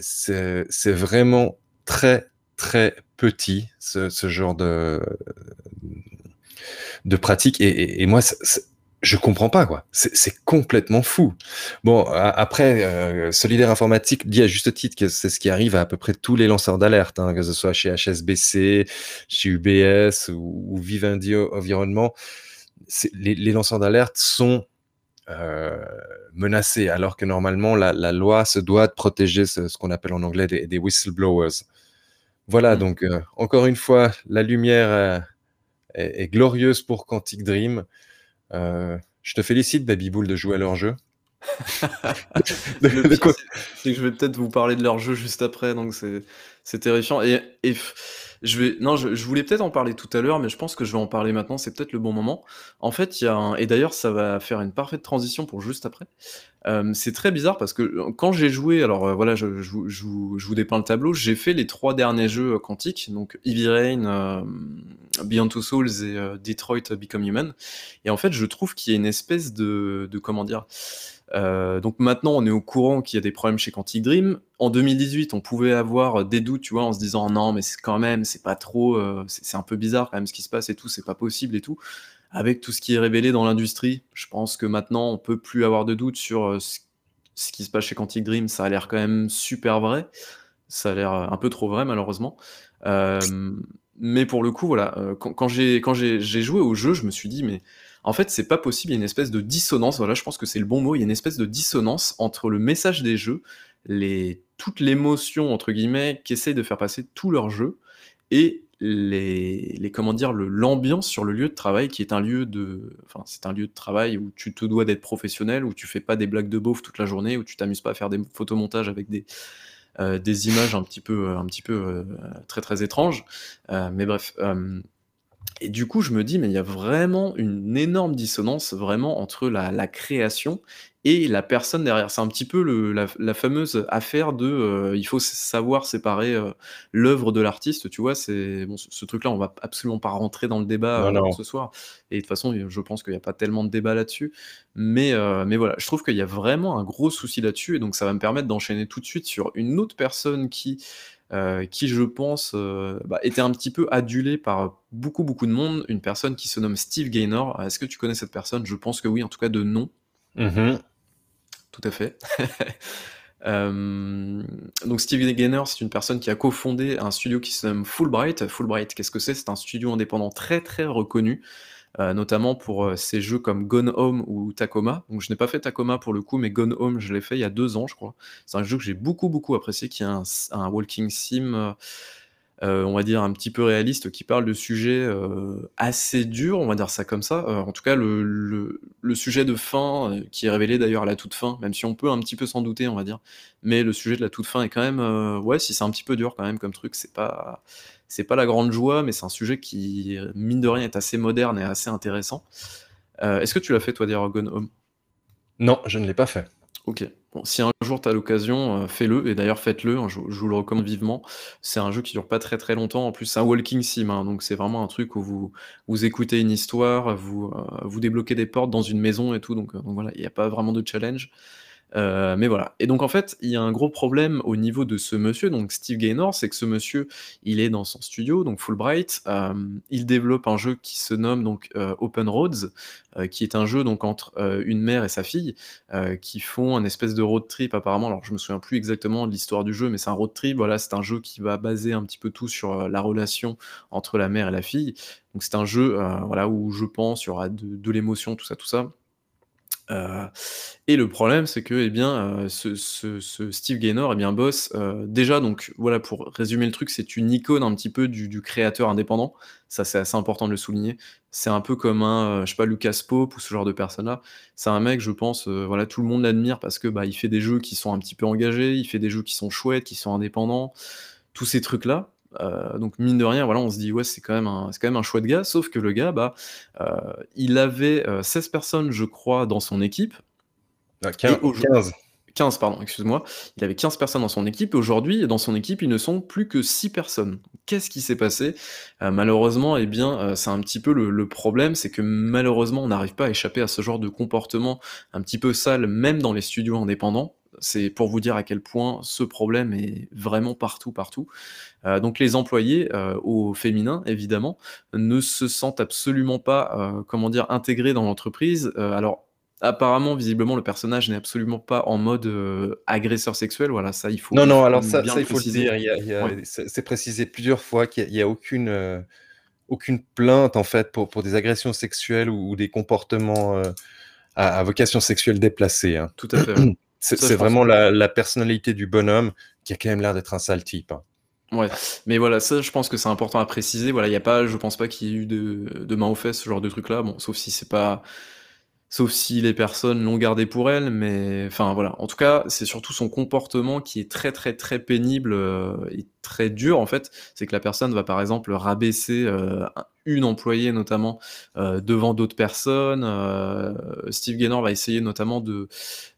c'est vraiment très, très petit, ce, genre de, de pratique. Et, moi, je comprends pas, quoi. C'est complètement fou. Bon, après, euh, Solidaire Informatique dit à juste titre que c'est ce qui arrive à à peu près tous les lanceurs d'alerte, hein, que ce soit chez HSBC, chez UBS ou, Vivendi Environnement. Les, les lanceurs d'alerte sont euh, menacés, alors que normalement la, loi se doit de protéger ce, qu'on appelle en anglais des, whistleblowers. Voilà, mmh. donc euh, encore une fois, la lumière euh, est, glorieuse pour Quantic Dream. Je te félicite, Baby Bull, de jouer à leur jeu. [LAUGHS] c'est que je vais peut-être vous parler de leur jeu juste après, donc c'est terrifiant. Et, je vais, non, je, voulais peut-être en parler tout à l'heure, mais je pense que je vais en parler maintenant. C'est peut-être le bon moment. En fait, il y a et d'ailleurs, ça va faire une parfaite transition pour juste après. Euh, c'est très bizarre parce que euh, quand j'ai joué, alors euh, voilà, je, je, je, vous dépeins le tableau. J'ai fait les trois derniers jeux quantiques, donc Heavy Rain, Beyond Two Souls et Detroit Become Human. Et en fait, je trouve qu'il y a une espèce de, comment dire donc maintenant, on est au courant qu'il y a des problèmes chez Quantic Dream. En 2018, on pouvait avoir des doutes, tu vois, en se disant non, mais c'est quand même, c'est pas trop, euh, c'est un peu bizarre quand même ce qui se passe et tout, c'est pas possible et tout. Avec tout ce qui est révélé dans l'industrie, je pense que maintenant, on peut plus avoir de doutes sur euh, ce, qui se passe chez Quantic Dream. Ça a l'air quand même super vrai. Ça a l'air un peu trop vrai, malheureusement. mais pour le coup, voilà, quand, quand j'ai joué au jeu, je me suis dit, mais en fait, c'est pas possible, il y a une espèce de dissonance, voilà, je pense que c'est le bon mot, il y a une espèce de dissonance entre le message des jeux, les, toute l'émotion, entre guillemets, qu'essayent de faire passer tout leur jeu, et les, les comment dire, l'ambiance sur le lieu de travail, qui est un lieu de, enfin, c'est un lieu de travail où tu te dois d'être professionnel, où tu fais pas des blagues de beauf toute la journée, où tu t'amuses pas à faire des photomontages avec des, euh, des images un petit peu, un petit peu euh, très très étranges. Euh, mais bref, et du coup, je me dis, mais il y a vraiment une énorme dissonance vraiment entre la, la création et la personne derrière. C'est un petit peu le, la, la, fameuse affaire de euh, il faut savoir séparer euh, l'œuvre de l'artiste, tu vois. C'est bon, ce, truc-là, on va absolument pas rentrer dans le débat euh, ce soir. Et de toute façon, je pense qu'il n'y a pas tellement de débat là-dessus. Mais, mais voilà, je trouve qu'il y a vraiment un gros souci là-dessus. Et donc, ça va me permettre d'enchaîner tout de suite sur une autre personne qui euh, qui, je pense, euh, bah, était un petit peu adulé par beaucoup, beaucoup de monde. Une personne qui se nomme Steve Gaynor. Est-ce que tu connais cette personne? Je pense que oui, en tout cas de nom. Mm-hmm. Tout à fait. [LAUGHS] Euh, donc Steve Gaynor, c'est une personne qui a cofondé un studio qui se nomme Fulbright. Fulbright, qu'est-ce que c'est? C'est un studio indépendant très très reconnu euh, notamment pour euh, ces jeux comme Gone Home ou Tacoma. Donc je n'ai pas fait Tacoma pour le coup, mais Gone Home, je l'ai fait il y a deux ans, je crois. C'est un jeu que j'ai beaucoup beaucoup apprécié, qui est un, walking sim. Euh, on va dire un petit peu réaliste, qui parle de sujets assez durs, on va dire ça comme ça. en tout cas, le, le, sujet de fin, qui est révélé d'ailleurs à la toute fin, même si on peut un petit peu s'en douter, on va dire, mais le sujet de la toute fin est quand même, ouais, si c'est un petit peu dur quand même comme truc, c'est pas, c'est pas la grande joie, mais c'est un sujet qui, mine de rien, est assez moderne et assez intéressant. Euh, est-ce que tu l'as fait, toi, dire Gone Home Non, je ne l'ai pas fait. Ok. Bon, si un jour tu as l'occasion, euh, fais-le. Et d'ailleurs, faites-le. Hein, je, vous le recommande vivement. C'est un jeu qui dure pas très très longtemps. En plus, c'est un walking sim. Hein, donc, c'est vraiment un truc où vous, vous écoutez une histoire, vous, euh, vous débloquez des portes dans une maison et tout. Donc, donc voilà, il n'y a pas vraiment de challenge. Euh, mais voilà. Et donc en fait, il y a un gros problème au niveau de ce monsieur, donc Steve Gaynor, c'est que ce monsieur, il est dans son studio, donc Fulbright, euh, il développe un jeu qui se nomme donc euh, Open Roads, qui est un jeu donc entre une mère et sa fille, qui font un espèce de road trip apparemment. Alors je me souviens plus exactement de l'histoire du jeu, mais c'est un road trip. Voilà, c'est un jeu qui va baser un petit peu tout sur la relation entre la mère et la fille. Donc c'est un jeu, voilà, où je pense il y aura de, de l'émotion, tout ça, tout ça. Euh, et le problème, c'est que, eh bien, euh, ce, Steve Gaynor, eh bien, boss, euh, déjà, donc voilà, pour résumer le truc, c'est une icône un petit peu du, créateur indépendant. Ça, c'est assez important de le souligner. C'est un peu comme un, je sais pas, Lucas Pope ou ce genre de personne-là. C'est un mec, je pense, voilà, tout le monde l'admire parce que bah, il fait des jeux qui sont un petit peu engagés, il fait des jeux qui sont chouettes, qui sont indépendants, tous ces trucs-là. Euh, donc mine de rien, voilà, on se dit ouais, c'est quand même un, c'est quand même un chouette gars. Sauf que le gars, bah, euh, il avait 16 euh, personnes, je crois, dans son équipe. 15. Ah, 15, pardon, excuse-moi. Il avait 15 personnes dans son équipe. Et aujourd'hui, dans son équipe, ils ne sont plus que 6 personnes. Qu'est-ce qui s'est passé? Malheureusement, eh bien, c'est un petit peu le, le problème, c'est que malheureusement, on n'arrive pas à échapper à ce genre de comportement un petit peu sale, même dans les studios indépendants. C'est pour vous dire à quel point ce problème est vraiment partout, partout. Euh, donc les employés, euh, au féminin évidemment, ne se sentent absolument pas, euh, comment dire, intégrés dans l'entreprise. alors apparemment, visiblement, le personnage n'est absolument pas en mode agresseur sexuel. Voilà, ça il faut. Non, non. Alors ça, il faut le dire. C'est précisé plusieurs fois qu'il n'y a, aucune aucune plainte en fait pour, pour des agressions sexuelles ou, des comportements à, vocation sexuelle déplacée. Hein. Tout à fait. [CLEARS THROAT] C'est vraiment la, personnalité du bonhomme qui a quand même l'air d'être un sale type. Hein. Ouais, mais voilà, ça, je pense que c'est important à préciser. Voilà, il y a pas, je pense pas qu'il y ait eu de, de main aux fesses, ce genre de truc-là. Bon, sauf si c'est pas, sauf si les personnes l'ont gardé pour elle, mais enfin voilà. En tout cas, c'est surtout son comportement qui est très très très pénible euh, et très dur en fait. C'est que la personne va par exemple rabaisser euh, une employée notamment euh, devant d'autres personnes. Euh, Steve Gaynor va essayer notamment de,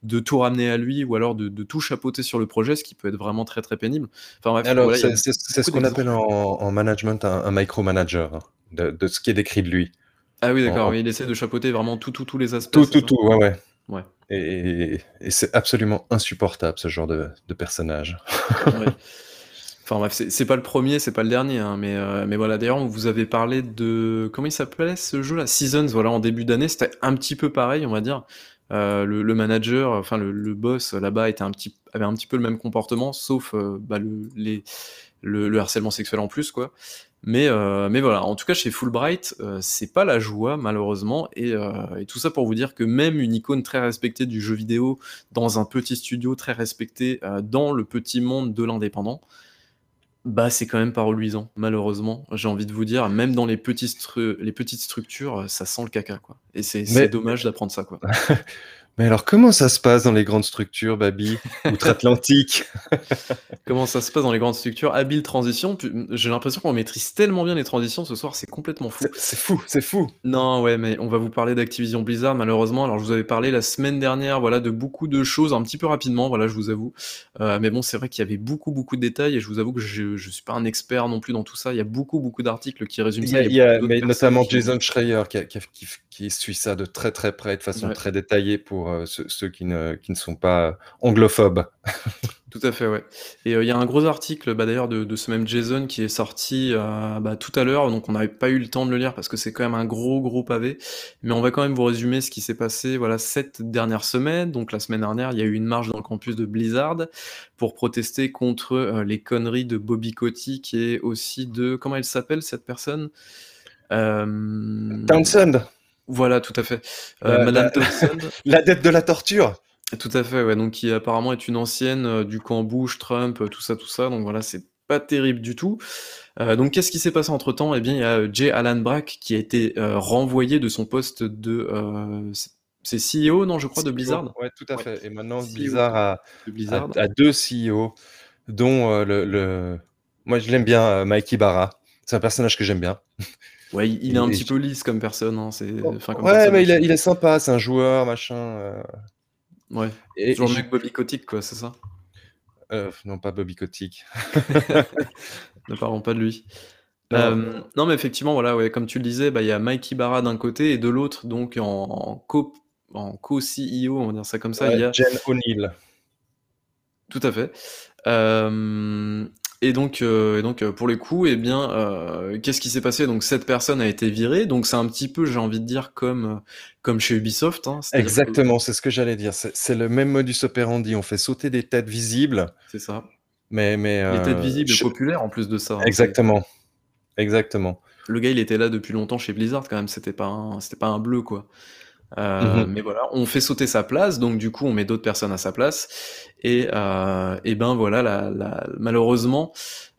de tout ramener à lui ou alors de, de, tout chapeauter sur le projet, ce qui peut être vraiment très très pénible. Enfin, alors c'est ce qu'on appelle en, management un, micromanager, hein, de, de, ce qui est décrit de lui. Ah oui, d'accord. Il essaie de chapeauter vraiment tout, tout, tous les aspects. Tout, tout, tout, ouais, ouais. ouais. Et, et c'est absolument insupportable ce genre de, de personnage. ouais. [LAUGHS] Enfin bref, c'est pas le premier, c'est pas le dernier, hein, mais, euh, mais voilà. D'ailleurs, vous avez parlé de comment il s'appelait ce jeu là, Seasons. Voilà, en début d'année, c'était un petit peu pareil, on va dire. Euh, le, manager, enfin le, boss là-bas était un petit, avait un petit peu le même comportement, sauf euh, bah, le, les, le, harcèlement sexuel en plus, quoi. Mais, mais voilà, en tout cas chez Fulbright, c'est pas la joie malheureusement, et, et, tout ça pour vous dire que même une icône très respectée du jeu vidéo dans un petit studio très respecté dans le petit monde de l'indépendant, bah, c'est quand même pas reluisant, malheureusement, j'ai envie de vous dire. Même dans les petites, les petites structures, ça sent le caca, quoi. Et c'est dommage d'apprendre ça, quoi. [LAUGHS] Mais alors, comment ça se passe dans les grandes structures, Babi, [LAUGHS] outre-Atlantique? Comment ça se passe dans les grandes structures? Habile transition. J'ai l'impression qu'on maîtrise tellement bien les transitions ce soir, c'est complètement fou. C'est fou, c'est fou. Non, ouais, mais on va vous parler d'Activision Blizzard, malheureusement. Alors, je vous avais parlé la semaine dernière, voilà, de beaucoup de choses, un petit peu rapidement, voilà, je vous avoue. Euh, mais bon, c'est vrai qu'il y avait beaucoup, beaucoup de détails, et je vous avoue que je, je suis pas un expert non plus dans tout ça. Il y a beaucoup, beaucoup d'articles qui résument ça. Il y a, mais notamment Jason Schreier qui, qui, qui, suit ça de très, très près, de façon très détaillée pour euh, ceux, qui, ne, qui, ne, sont pas anglophobes. [LAUGHS] Tout à fait, ouais. Et euh, il y a un gros article bah, d'ailleurs de, de, ce même Jason qui est sorti euh, bah, tout à l'heure, donc on n'avait pas eu le temps de le lire parce que c'est quand même un gros gros pavé, mais on va quand même vous résumer ce qui s'est passé voilà cette dernière semaine. Donc la semaine dernière, il y a eu une marche dans le campus de Blizzard pour protester contre les conneries de Bobby Kotick qui est aussi de comment elle s'appelle cette personne? Townsend. Voilà, tout à fait. Euh, Madame Thompson. [LAUGHS] la dette de la torture. Tout à fait, ouais. Donc, qui apparemment est une ancienne euh, du camp Bush, Trump, euh, tout ça, tout ça. Donc voilà, c'est pas terrible du tout. donc, qu'est-ce qui s'est passé entre temps Eh bien, il y a Jay Allen Brack qui a été renvoyé de son poste de. c'est CEO, non, je crois, de Blizzard? Ouais, tout à fait. Et maintenant, e Blizzard, a, Blizzard. A, deux CEO, dont le, le, Moi, je l'aime bien, Mikey Barra. C'est un personnage que j'aime bien. Ouais, il, est un petit peu lisse comme personne. Hein, c'est, ouais, mais il, il, est sympa, c'est un joueur, machin. Euh... Ouais. Et, Genre mec Bobby Kotick, quoi, c'est ça? Euh, Non, pas Bobby Kotick. [LAUGHS] [LAUGHS] ne parlons pas de lui. Non. Euh, non, mais effectivement, voilà, ouais, comme tu le disais, bah, il y a Mikey Barra d'un côté et de l'autre, donc en, en en co-CEO, on va dire ça comme ça, il y a Jen O'Neill. Tout à fait. Et donc, et donc pour les coups, eh bien, qu'est-ce qui s'est passé? Donc cette personne a été virée. Donc c'est un petit peu, j'ai envie de dire, comme comme chez Ubisoft. Hein, Exactement, c'est ce que j'allais dire. C'est le même modus operandi. On fait sauter des têtes visibles. C'est ça. Mais mais les têtes visibles et populaires en plus de ça. Hein, Exactement. Exactement. Le gars, il était là depuis longtemps chez Blizzard quand même. C'était pas c'était pas un bleu quoi. Euh, mhm. Mais voilà, on fait sauter sa place, donc du coup on met d'autres personnes à sa place, et, euh, et ben voilà, la, la, malheureusement,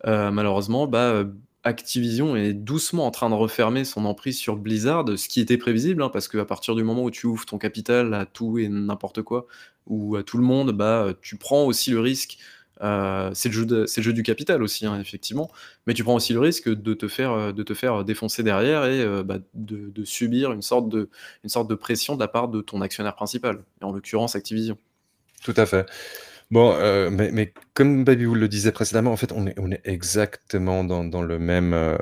euh, malheureusement, bah Activision est doucement en train de refermer son emprise sur Blizzard, ce qui était prévisible, hein, parce qu'à partir du moment où tu ouvres ton capital à tout et n'importe quoi, ou à tout le monde, bah tu prends aussi le risque euh, c'est le, jeu le jeu du capital aussi, hein, effectivement. Mais tu prends aussi le risque de te faire, euh, de te faire défoncer derrière et euh, bah, de, subir une sorte de, une sorte de pression de la part de ton actionnaire principal, et en l'occurrence Activision. Tout à fait. Bon, mais, mais, comme Baby le disait précédemment, en fait, on est, exactement dans, le même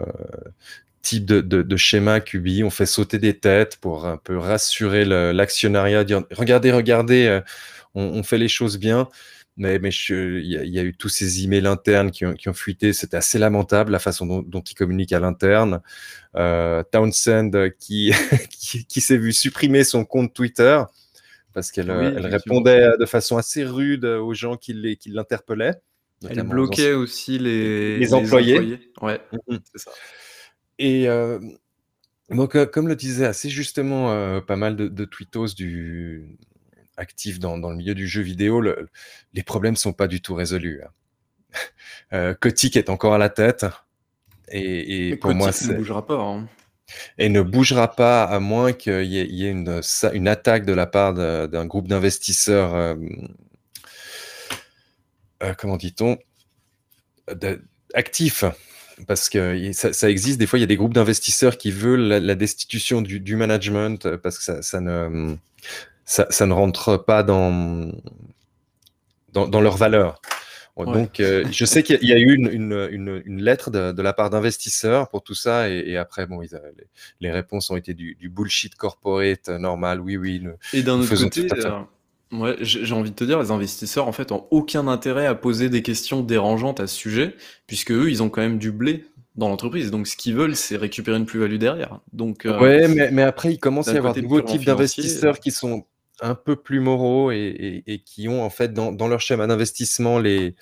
type de, de, schéma QB. On fait sauter des têtes pour un peu rassurer l'actionnariat, dire regardez, regardez, on, fait les choses bien. Mais, mais il y, a eu tous ces emails internes qui ont, qui ont fuité. C'était assez lamentable la façon dont, dont ils communiquent à l'interne. Euh, Townsend qui, [LAUGHS] qui, qui s'est vu supprimer son compte Twitter parce qu'elle elle répondait de façon assez rude aux gens qui l'interpellaient. Elle bloquait aussi les, les employés. Ouais, mm-hmm. ça. Et euh, donc, euh, comme le disait assez justement euh, pas mal de, de tweetos du, actif dans, dans, le milieu du jeu vidéo, le, les problèmes sont pas du tout résolus. Hein. [LAUGHS] Euh, Kotick est encore à la tête. Et, et pour moi, ne bougera pas. Hein. Et ne bougera pas à moins qu'il y, y ait, une, une, attaque de la part d'un groupe d'investisseurs. Euh, euh, comment dit-on Actifs. Parce que ça, ça, existe, des fois, il y a des groupes d'investisseurs qui veulent la, la destitution du, du, management parce que ça, ça ne ça, ne rentre pas dans, dans, leurs valeurs. Donc, euh, je sais qu'il y, a eu une, lettre de, la part d'investisseurs pour tout ça, et, après, bon, les, réponses ont été du, bullshit corporate normal, oui, oui. et d'un autre côté, euh, j'ai envie de te dire, les investisseurs, en fait, ont aucun intérêt à poser des questions dérangeantes à ce sujet, puisque eux, ils ont quand même du blé dans l'entreprise. Donc, ce qu'ils veulent, c'est récupérer une plus-value derrière. Donc, euh, ouais, mais, mais, après, il commence à y avoir de nouveaux types d'investisseurs qui sont un peu plus moraux et, qui ont en fait dans, leur schéma d'investissement les,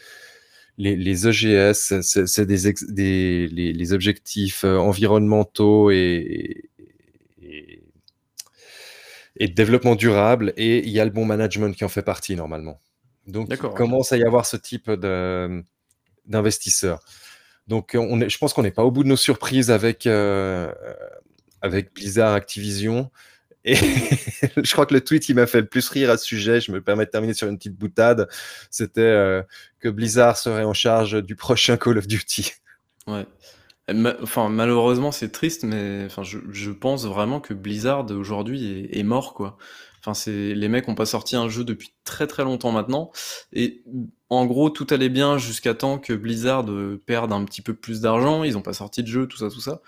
les, EGS, c'est des, les, objectifs euh, environnementaux et, et, de développement durable, et il y a le bon management qui en fait partie normalement. Donc, il commence à y avoir ce type d'investisseurs. Donc, on est, je pense qu'on n'est pas au bout de nos surprises avec, euh, avec Blizzard Activision. Et [LAUGHS] je crois que le tweet qui m'a fait le plus rire à ce sujet, je me permets de terminer sur une petite boutade, c'était euh, que Blizzard serait en charge du prochain Call of Duty. Ouais. enfin, malheureusement, c'est triste, mais enfin, je, pense vraiment que Blizzard aujourd'hui est, mort, quoi. Enfin, c'est les mecs n'ont pas sorti un jeu depuis très très longtemps maintenant, et en gros, tout allait bien jusqu'à temps que Blizzard euh, perde un petit peu plus d'argent. Ils n'ont pas sorti de jeu, tout ça, tout ça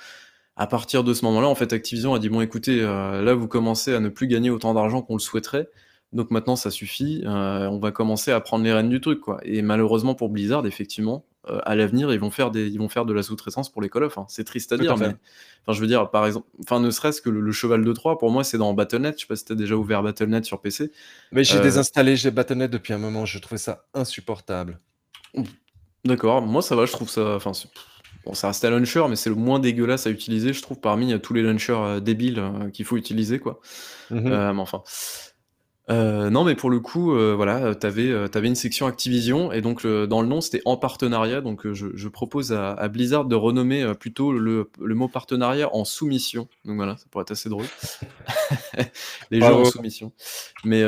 à partir de ce moment-là, en fait, Activision a dit bon, écoutez, euh, là, vous commencez à ne plus gagner autant d'argent qu'on le souhaiterait. Donc maintenant, ça suffit. Euh, on va commencer à prendre les rênes du truc, quoi. Et malheureusement pour Blizzard, effectivement, euh, à l'avenir, ils vont faire des, ils vont faire de la sous-traitance pour les Call of. Hein. C'est triste à dire, mais enfin, je veux dire, par exemple, enfin, ne serait-ce que le, cheval de Troie, pour moi, c'est dans Battle.net. Je sais pas si as déjà ouvert Battle.net sur PC. Mais j'ai désinstallé j'ai Battle.net depuis un moment. Je trouvais ça insupportable. D'accord. Moi, ça va. Je trouve ça. Enfin, Bon, ça reste un launcher, mais c'est le moins dégueulasse à utiliser, je trouve, parmi tous les launchers euh, débiles euh, qu'il faut utiliser, quoi. Mmh euh, mais enfin. Euh, non, mais pour le coup, euh, voilà, tu avais, euh, une section Activision, et donc dans le nom, c'était en partenariat. Donc je, propose à, Blizzard de renommer plutôt le, mot partenariat en soumission. Donc voilà, ça pourrait être assez drôle. [LAUGHS] Les jeux en soumission. Mais,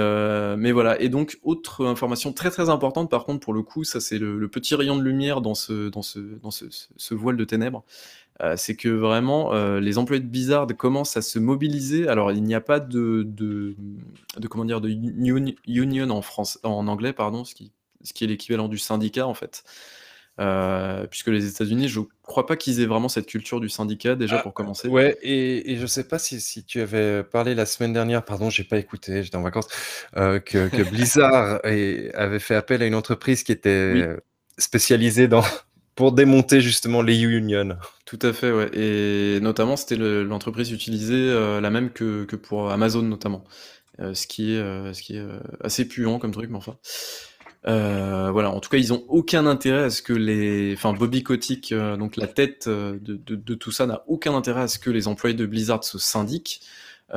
mais voilà, et donc autre information très très importante, par contre, pour le coup, ça c'est le, petit rayon de lumière dans ce, dans ce, dans ce voile de ténèbres. Euh, c'est que vraiment euh, les employés de Blizzard commencent à se mobiliser. Alors il n'y a pas de, de, comment dire de union en France, en anglais pardon, ce qui, ce qui est l'équivalent du syndicat en fait. Euh, puisque les États-Unis, je crois pas qu'ils aient vraiment cette culture du syndicat déjà ah, pour commencer. Ouais, et, et je sais pas si, si, tu avais parlé la semaine dernière, pardon, j'ai pas écouté, j'étais en vacances, que, que, [LAUGHS] Blizzard avait fait appel à une entreprise qui était spécialisée dans pour démonter justement les unions. Tout à fait, ouais. Et notamment, c'était l'entreprise utilisée euh, la même que, que, pour Amazon notamment, ce qui est, ce qui est assez puant comme truc, mais enfin. Euh, voilà, en tout cas, ils ont aucun intérêt à ce que les, enfin Bobby Kotick, euh, donc la tête euh, de tout ça, n'a aucun intérêt à ce que les employés de Blizzard se syndiquent.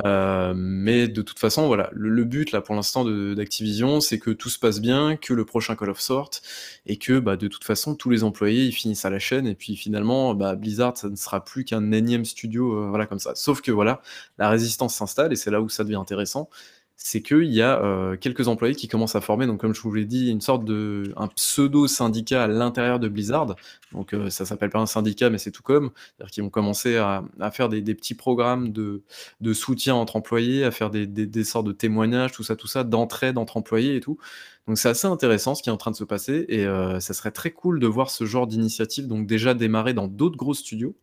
Euh, mais de toute façon, voilà, le, but là pour l'instant d'Activision, c'est que tout se passe bien, que le prochain Call of sorte, et que bah, de toute façon tous les employés ils finissent à la chaîne, et puis finalement bah, Blizzard ça ne sera plus qu'un énième studio, voilà comme ça. Sauf que voilà, la résistance s'installe et c'est là où ça devient intéressant c'est qu'il y a euh, quelques employés qui commencent à former, donc comme je vous l'ai dit, une sorte de un pseudo syndicat à l'intérieur de Blizzard. Donc euh, ça s'appelle pas un syndicat, mais c'est tout comme, c'est-à-dire qu'ils vont commencer à, faire des, petits programmes de, soutien entre employés, à faire des, sortes de témoignages, tout ça, tout ça, d'entraide entre employés et tout. Donc c'est assez intéressant ce qui est en train de se passer, et euh, ça serait très cool de voir ce genre d'initiative donc déjà démarrer dans d'autres gros studios.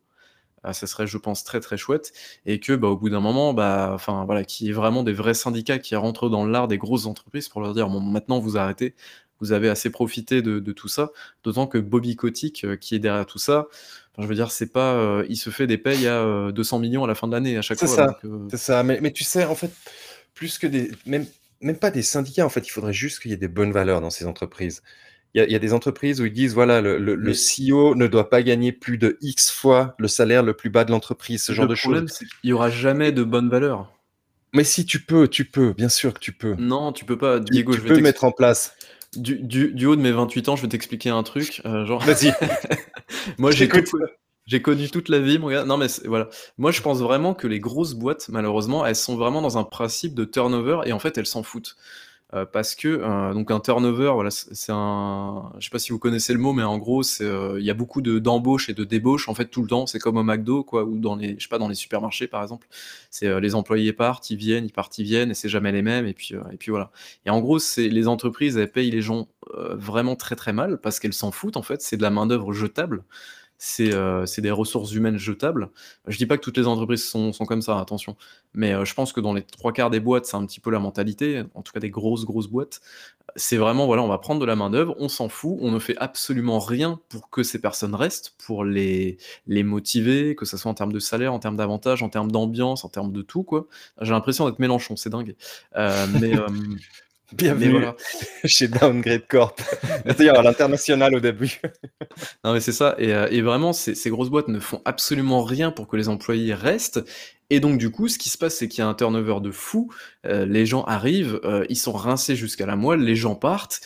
Ah, ça serait, je pense, très très chouette, et que bah, au bout d'un moment, bah, enfin voilà, qu'il y ait vraiment des vrais syndicats qui rentrent dans l'art des grosses entreprises pour leur dire bon, maintenant vous arrêtez, vous avez assez profité de, tout ça, d'autant que Bobby Kotick, euh, qui est derrière tout ça, je veux dire, c'est pas, euh, il se fait des payes à 200 euh, millions à la fin de l'année à chaque fois. C'est ça, c'est ça. Mais, mais, tu sais, en fait, plus que des, même, même pas des syndicats, en fait, il faudrait juste qu'il y ait des bonnes valeurs dans ces entreprises il y, a des entreprises où ils disent voilà, le, le, CEO ne doit pas gagner plus de X fois le salaire le plus bas de l'entreprise, ce genre de choses. Il n'y aura jamais de bonne valeur. Mais si tu peux, tu peux, bien sûr que tu peux. Non, tu peux pas. Diego, tu, je peux mettre en place. Du, du, haut de mes 28 ans, je vais t'expliquer un truc. Euh, genre... Vas-y. [LAUGHS] Moi, j'ai j'ai connu toute la vie, mon gars. Non, mais voilà. Moi, je pense vraiment que les grosses boîtes, malheureusement, elles sont vraiment dans un principe de turnover et en fait, elles s'en foutent. Euh, parce que euh, donc un turnover, voilà, c'est un, je sais pas si vous connaissez le mot, mais en gros, euh, il y a beaucoup de d'embauches et de débauches en fait tout le temps. C'est comme au McDo, quoi, ou dans les, je sais pas, dans les supermarchés par exemple. C'est les employés partent, ils viennent, ils partent, ils viennent, et c'est jamais les mêmes. Et puis et puis voilà. Et en gros, c'est les entreprises, elles payent les gens vraiment très très mal parce qu'elles s'en foutent en fait. C'est de la main d'œuvre jetable. Euh, c'est des ressources humaines jetables. Je dis pas que toutes les entreprises sont, comme ça, attention, mais euh, je pense que dans les trois quarts des boîtes, c'est un petit peu la mentalité, en tout cas des grosses, grosses boîtes. C'est vraiment, voilà, on va prendre de la main-d'œuvre, on s'en fout, on ne fait absolument rien pour que ces personnes restent, pour les, les motiver, que ce soit en termes de salaire, en termes d'avantages, en termes d'ambiance, en termes de tout, quoi. J'ai l'impression d'être Mélenchon, c'est dingue. Euh, mais. [LAUGHS] Bienvenue voilà. [LAUGHS] chez Downgrade Corp. [LAUGHS] D'ailleurs, à l'international au début. non, mais c'est ça. Et, euh, et vraiment, ces, ces, grosses boîtes ne font absolument rien pour que les employés restent. Et donc, du coup, ce qui se passe, c'est qu'il y a un turnover de fou. Euh, les gens arrivent, euh, ils sont rincés jusqu'à la moelle, les gens partent.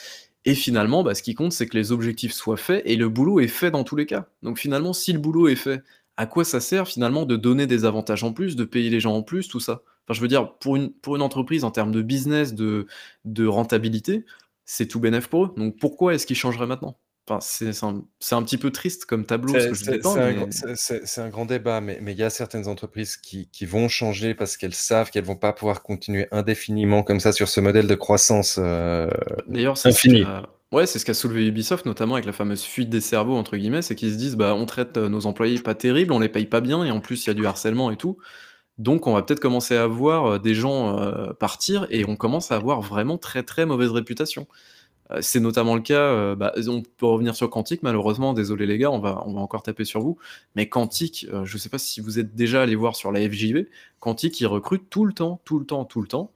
Et finalement, bah, ce qui compte, c'est que les objectifs soient faits et le boulot est fait dans tous les cas. Donc finalement, si le boulot est fait, à quoi ça sert finalement de donner des avantages en plus, de payer les gens en plus, tout ça? Enfin, je veux dire, pour une, pour une entreprise, en termes de business, de, de rentabilité, c'est tout bénéf pour eux. Donc pourquoi est-ce qu'ils changeraient maintenant? Enfin, c'est un, un, petit peu triste comme tableau. C'est un, grand débat, mais il y a certaines entreprises qui, qui vont changer parce qu'elles savent qu'elles vont pas pouvoir continuer indéfiniment comme ça sur ce modèle de croissance euh, D'ailleurs, c'est infini. ouais, c'est ce qu'a soulevé Ubisoft, notamment avec la fameuse fuite des cerveaux, entre guillemets, c'est qu'ils se disent, bah, on traite euh, nos employés pas terribles, on les paye pas bien, et en plus, il y a du harcèlement et tout. Donc on va peut-être commencer à voir euh, des gens euh, partir et on commence à avoir vraiment très très mauvaise réputation. Euh, c'est notamment le cas, bah, on peut revenir sur Quantique malheureusement, désolé les gars, on va, on va encore taper sur vous, mais Quantique, je ne sais pas si vous êtes déjà allé voir sur la FJV, Quantique il recrute tout le temps, tout le temps, tout le temps.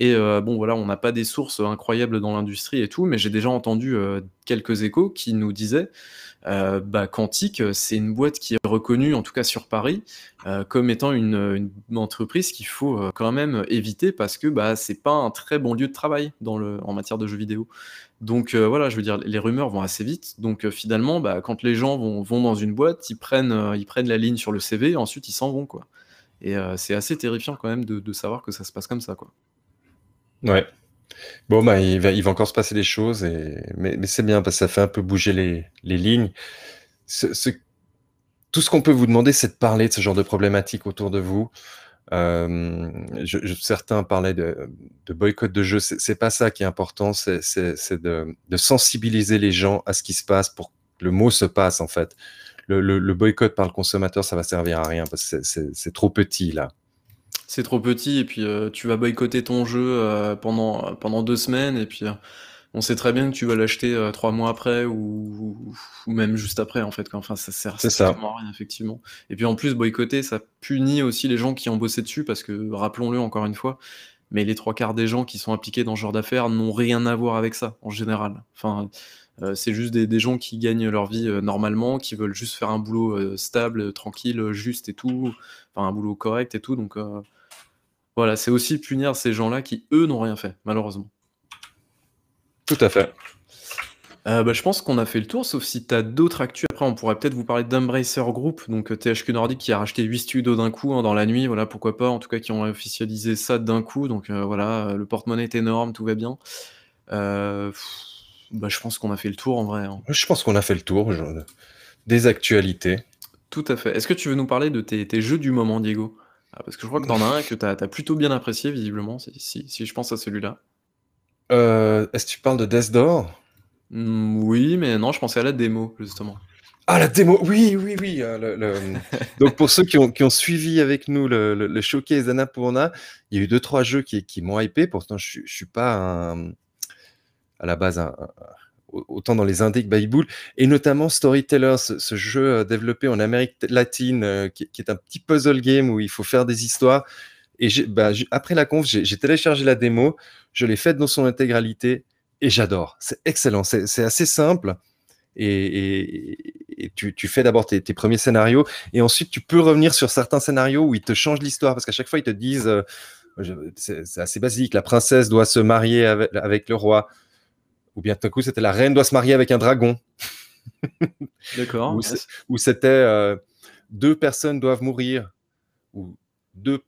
Et bon voilà, on n'a pas des sources incroyables dans l'industrie et tout, mais j'ai déjà entendu quelques échos qui nous disaient euh, bah, Quantique, c'est une boîte qui est reconnue, en tout cas sur Paris, euh, comme étant une, entreprise qu'il faut euh, quand même éviter parce que bah, c'est pas un très bon lieu de travail en matière de jeux vidéo. Donc voilà, je veux dire, les rumeurs vont assez vite. Donc finalement, bah, quand les gens vont, dans une boîte, ils prennent, la ligne sur le CV, et ensuite ils s'en vont. Et c'est assez terrifiant quand même de, de, savoir que ça se passe comme ça. Quoi. Ouais, Bon, bah, il va, encore se passer des choses, mais, c'est bien parce que ça fait un peu bouger les, lignes. Tout ce qu'on peut vous demander, c'est de parler de ce genre de problématiques autour de vous. Euh, certains parlaient de, boycott de jeux. C'est pas ça qui est important, c'est de, sensibiliser les gens à ce qui se passe pour le mot se passe en fait. Le, boycott par le consommateur, ça va servir à rien parce que c'est trop petit là. C'est trop petit et puis euh, tu vas boycotter ton jeu euh, pendant, pendant deux semaines et puis euh, on sait très bien que tu vas l'acheter trois mois après ou, même juste après en fait. Enfin, ça sert strictement à rien effectivement. Et puis en plus, boycotter, ça punit aussi les gens qui ont bossé dessus parce que rappelons-le encore une fois, mais les trois quarts des gens qui sont impliqués dans ce genre d'affaires n'ont rien à voir avec ça en général. Enfin, euh, c'est juste des, gens qui gagnent leur vie euh, normalement, qui veulent juste faire un boulot euh, stable, tranquille, juste et tout, enfin un boulot correct et tout. Donc voilà, c'est aussi punir ces gens-là qui, eux, n'ont rien fait, malheureusement. Tout à fait. bah, je pense qu'on a fait le tour, sauf si tu as d'autres actus. Après, on pourrait peut-être vous parler d'Embracer Group, donc THQ Nordic qui a racheté 8 studios d'un coup hein, dans la nuit, voilà, pourquoi pas, en tout cas qui ont officialisé ça d'un coup. Donc voilà, le porte-monnaie est énorme, tout va bien. Euh, bah, je pense qu'on a fait le tour en vrai. Hein. Je pense qu'on a fait le tour des actualités. Tout à fait. Est-ce que tu veux nous parler de tes, jeux du moment, Diego? Ah, Parce que je crois que t'en as un que tu as, plutôt bien apprécié, visiblement, si, si, je pense à celui-là. Euh, est-ce que tu parles de Death Door? Mmh, Oui, mais non, je pensais à la démo, justement. Ah, la démo Oui, oui, oui. Euh, [LAUGHS] Donc, pour ceux qui ont, qui ont, suivi avec nous le, le, showcase Annapurna, il y a eu deux, trois jeux qui, qui m'ont hypé. Pourtant, je ne suis pas un à la base autant dans les indiques Bible, et notamment Storyteller, ce, jeu euh, développé en Amérique latine, euh, qui, est un petit puzzle game où il faut faire des histoires. Et bah, après la conf, j'ai téléchargé la démo, je l'ai faite dans son intégralité, et j'adore. C'est excellent, c'est assez simple. Et, tu, fais d'abord tes, premiers scénarios, et ensuite tu peux revenir sur certains scénarios où ils te changent l'histoire, parce qu'à chaque fois ils te disent, euh, c'est assez basique, la princesse doit se marier avec le roi ou bien tout à coup c'était la reine doit se marier avec un dragon. D'accord. ou c'était euh, deux personnes doivent mourir, ou deux,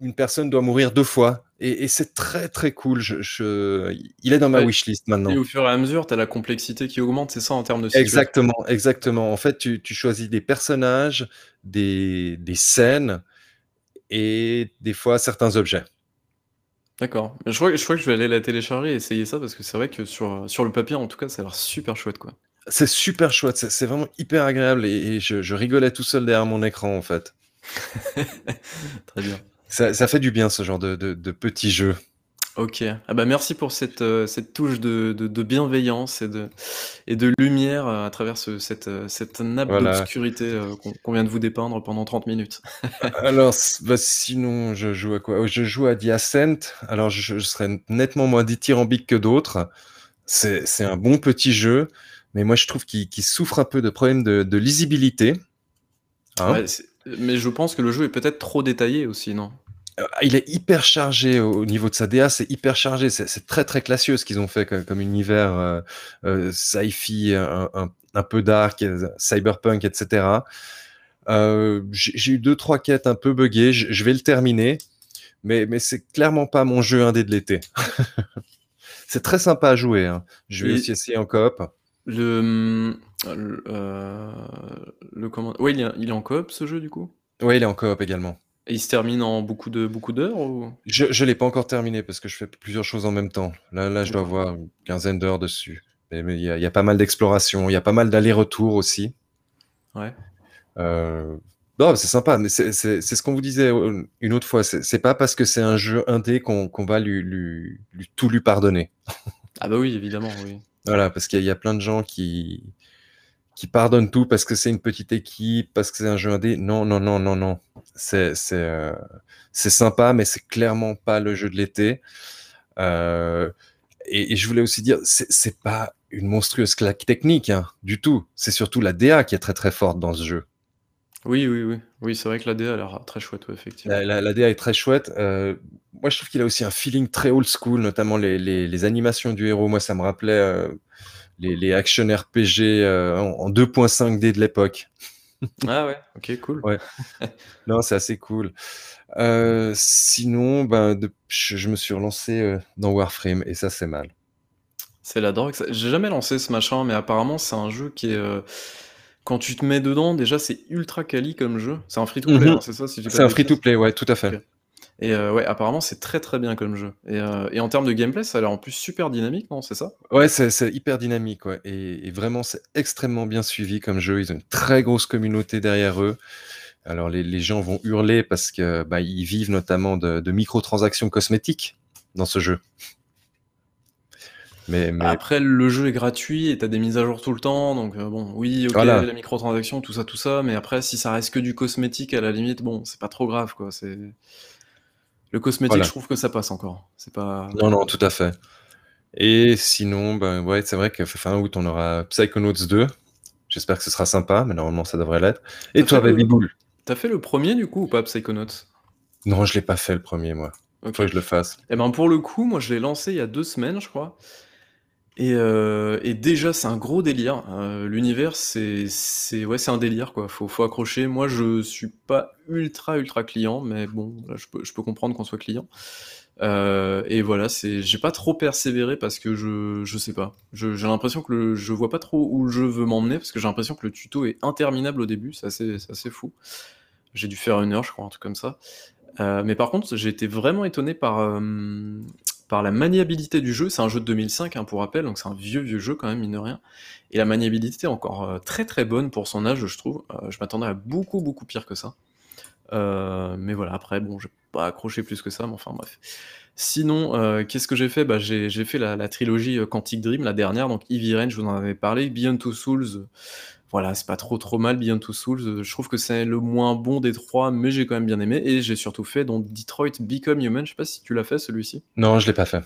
une personne doit mourir deux fois. Et, c'est très très cool. Je, il est dans ma wishlist maintenant. Et au fur et à mesure, tu as la complexité qui augmente, c'est ça en termes de situation. Exactement, exactement. En fait, tu, tu choisis des personnages, des, des scènes et des fois certains objets. D'accord. Je crois, je crois que je vais aller la télécharger et essayer ça parce que c'est vrai que sur, sur le papier, en tout cas, ça a l'air super chouette, quoi. C'est super chouette, c'est vraiment hyper agréable et, je, rigolais tout seul derrière mon écran, en fait. [LAUGHS] Très bien. Ça, fait du bien, ce genre de, de, de petits jeux. OK. Ah bah, merci pour cette, euh, cette touche de de bienveillance et de et de lumière, euh, à travers ce cette, euh, cette nappe d'obscurité, qu'on vient de vous dépeindre pendant 30 minutes. [LAUGHS] alors bah, sinon, je joue à quoi? Je joue à The Ascent. Alors je serais nettement moins dithyrambique que d'autres. C'est c'est un bon petit jeu, mais moi je trouve qu'il souffre un peu de problèmes de lisibilité. Hein? mais je pense que le jeu est peut-être trop détaillé aussi, non? Euh, il est hyper chargé au niveau de sa DA, c'est hyper chargé, c'est très très classieux ce qu'ils ont fait comme, univers euh, euh, sci-fi, un, peu dark, cyberpunk, etc. J'ai eu deux trois quêtes un peu buggées, je vais le terminer, mais, mais c'est clairement pas mon jeu indé de l'été. [LAUGHS] c'est très sympa à jouer. Hein. Je vais aussi essayer en coop. Le, le, comment... Ouais, il est, il est en coop ce jeu du coup? Oui, il est en coop également. Et il se termine en beaucoup de beaucoup d'heures ou... Je ne l'ai pas encore terminé parce que je fais plusieurs choses en même temps. Là, là je dois avoir une quinzaine d'heures dessus. Mais il y, a pas mal d'exploration, il y a pas mal d'allers-retours aussi. Ouais. Euh... c'est sympa, mais c'est ce qu'on vous disait euh, une autre fois. C'est pas parce que c'est un jeu indé qu'on va lui, lui, lui, tout lui pardonner. ah bah oui, évidemment, oui. Voilà, parce qu'il y, a plein de gens qui, qui pardonnent tout parce que c'est une petite équipe, parce que c'est un jeu indé. Non, non, non, non, non. C'est euh, sympa, mais c'est clairement pas le jeu de l'été. Euh, et, je voulais aussi dire, c'est pas une monstrueuse claque technique hein, du tout. C'est surtout la DA qui est très très forte dans ce jeu. Oui, oui, oui. Oui, c'est vrai que la DA a l'air très chouette, effectivement. La, DA est très chouette. Euh, moi, je trouve qu'il a aussi un feeling très old school, notamment les, les, animations du héros. Moi, ça me rappelait les, les action RPG euh, en, 2.5D de l'époque. [LAUGHS] ah ouais, ok, cool. Ouais. [LAUGHS] non, c'est assez cool. Euh, sinon, ben, je, me suis relancé euh, dans Warframe et ça, c'est mal. C'est la drogue. J'ai jamais lancé ce machin, mais apparemment, c'est un jeu qui est. Quand tu te mets dedans, déjà, c'est ultra quali comme jeu. C'est un free-to-play, mhm. hein, c'est ça C'est un free-to-play, ouais, tout à fait. Et ouais, apparemment, c'est très très bien comme jeu. Et, et en termes de gameplay, ça a l'air en plus super dynamique, non? C'est ça? Ouais, c'est hyper dynamique, ouais. Et, vraiment, c'est extrêmement bien suivi comme jeu. Ils ont une très grosse communauté derrière eux. Alors les, les gens vont hurler parce que bah, ils vivent notamment de, de microtransactions cosmétiques dans ce jeu. Mais, Après, le jeu est gratuit et t'as des mises à jour tout le temps, donc euh, bon, oui, ok, la microtransaction, tout ça, tout ça, mais après, si ça reste que du cosmétique, à la limite, bon, c'est pas trop grave, quoi. C'est le cosmétique, je trouve que ça passe encore. C'est pas. Non, non, tout à fait. Et sinon, ben ouais, c'est vrai que fin août, on aura Psychonauts 2. J'espère que ce sera sympa, mais normalement, ça devrait l'être. Et toi, Baby Bull T'as fait le premier du coup ou pas, Psychonauts? Non, je l'ai pas fait le premier, moi. Faut que je le fasse. Et eh ben pour le coup, moi je l'ai lancé il y a deux semaines, je crois. Euh, et, déjà, c'est un gros délire. Euh, l'univers, c'est, ouais, c'est un délire, quoi. Faut, faut accrocher. Moi, je suis pas ultra, ultra client, mais bon, je, peux, je peux comprendre qu'on soit client. Euh, et voilà, c'est, j'ai pas trop persévéré parce que je, je sais pas. j'ai l'impression que le, je vois pas trop où je veux m'emmener parce que j'ai l'impression que le tuto est interminable au début. C'est assez, assez fou. J'ai dû faire une heure, je crois, un truc comme ça. mais par contre, j'ai été vraiment étonné par, par la maniabilité du jeu. C'est un jeu de 2005, hein, pour rappel, donc c'est un vieux, vieux jeu quand même, mine de rien. Et la maniabilité est encore euh, très très bonne pour son âge, je trouve. Euh, je m'attendais à beaucoup, beaucoup pire que ça. Euh, mais voilà, après, bon, j'ai pas accroché plus que ça, mais enfin bref. Sinon, qu'est-ce que j'ai fait? Bah, J'ai fait la, trilogie Quantic Dream, la dernière, donc Eevee Rain, je vous en avais parlé, Beyond Two Souls, voilà, c'est pas trop trop mal Beyond Two Souls. Euh, je trouve que c'est le moins bon des trois, mais j'ai quand même bien aimé. Et j'ai surtout fait donc Detroit Become Human. Je sais pas si tu l'as fait celui-ci. Non, je l'ai pas fait.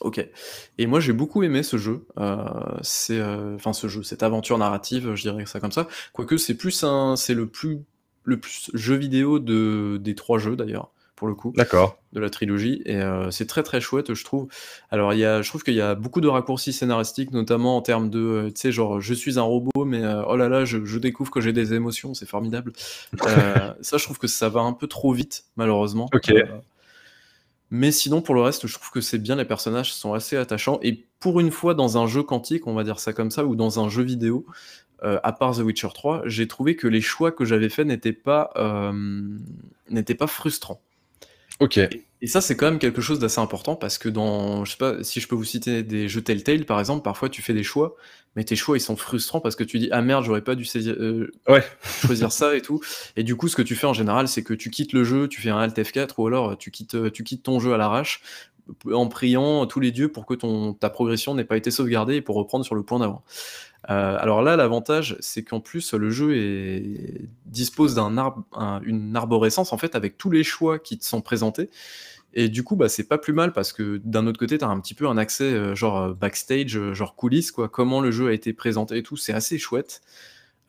Ok. Et moi j'ai beaucoup aimé ce jeu. Euh, c'est, euh, enfin ce jeu, cette aventure narrative, je dirais ça comme ça. Quoique c'est plus un, c'est le plus le plus jeu vidéo de des trois jeux d'ailleurs pour le coup. D'accord. De la trilogie. Et euh, c'est très très chouette, je trouve. Alors, il y a, je trouve qu'il y a beaucoup de raccourcis scénaristiques, notamment en termes de, euh, tu sais, genre, je suis un robot, mais euh, oh là là, je, découvre que j'ai des émotions, c'est formidable. [LAUGHS] ça, je trouve que ça va un peu trop vite, malheureusement. Ok. mais sinon, pour le reste, je trouve que c'est bien, les personnages sont assez attachants. Et pour une fois, dans un jeu quantique, on va dire ça comme ça, ou dans un jeu vidéo, à part The Witcher 3, j'ai trouvé que les choix que j'avais faits n'étaient pas, n'étaient pas frustrants. Ok. Et, ça, c'est quand même quelque chose d'assez important parce que dans, je sais pas, si je peux vous citer des jeux Telltale par exemple, parfois tu fais des choix, mais tes choix ils sont frustrants parce que tu dis ah merde, j'aurais pas dû saisir, euh, ouais. [LAUGHS] choisir ça et tout. Et du coup, ce que tu fais en général, c'est que tu quittes le jeu, tu fais un Alt F4 ou alors tu quittes, tu quittes ton jeu à l'arrache en priant tous les dieux pour que ton, ta progression n'ait pas été sauvegardée et pour reprendre sur le point d'avant. Euh, alors là, l'avantage, c'est qu'en plus, le jeu dispose d'une arborescence en fait avec tous les choix qui te sont présentés. Et du coup, bah, c'est pas plus mal parce que d'un autre côté, tu as un petit peu un accès euh, genre euh, backstage, genre coulisses, quoi, comment le jeu a été présenté et tout, c'est assez chouette.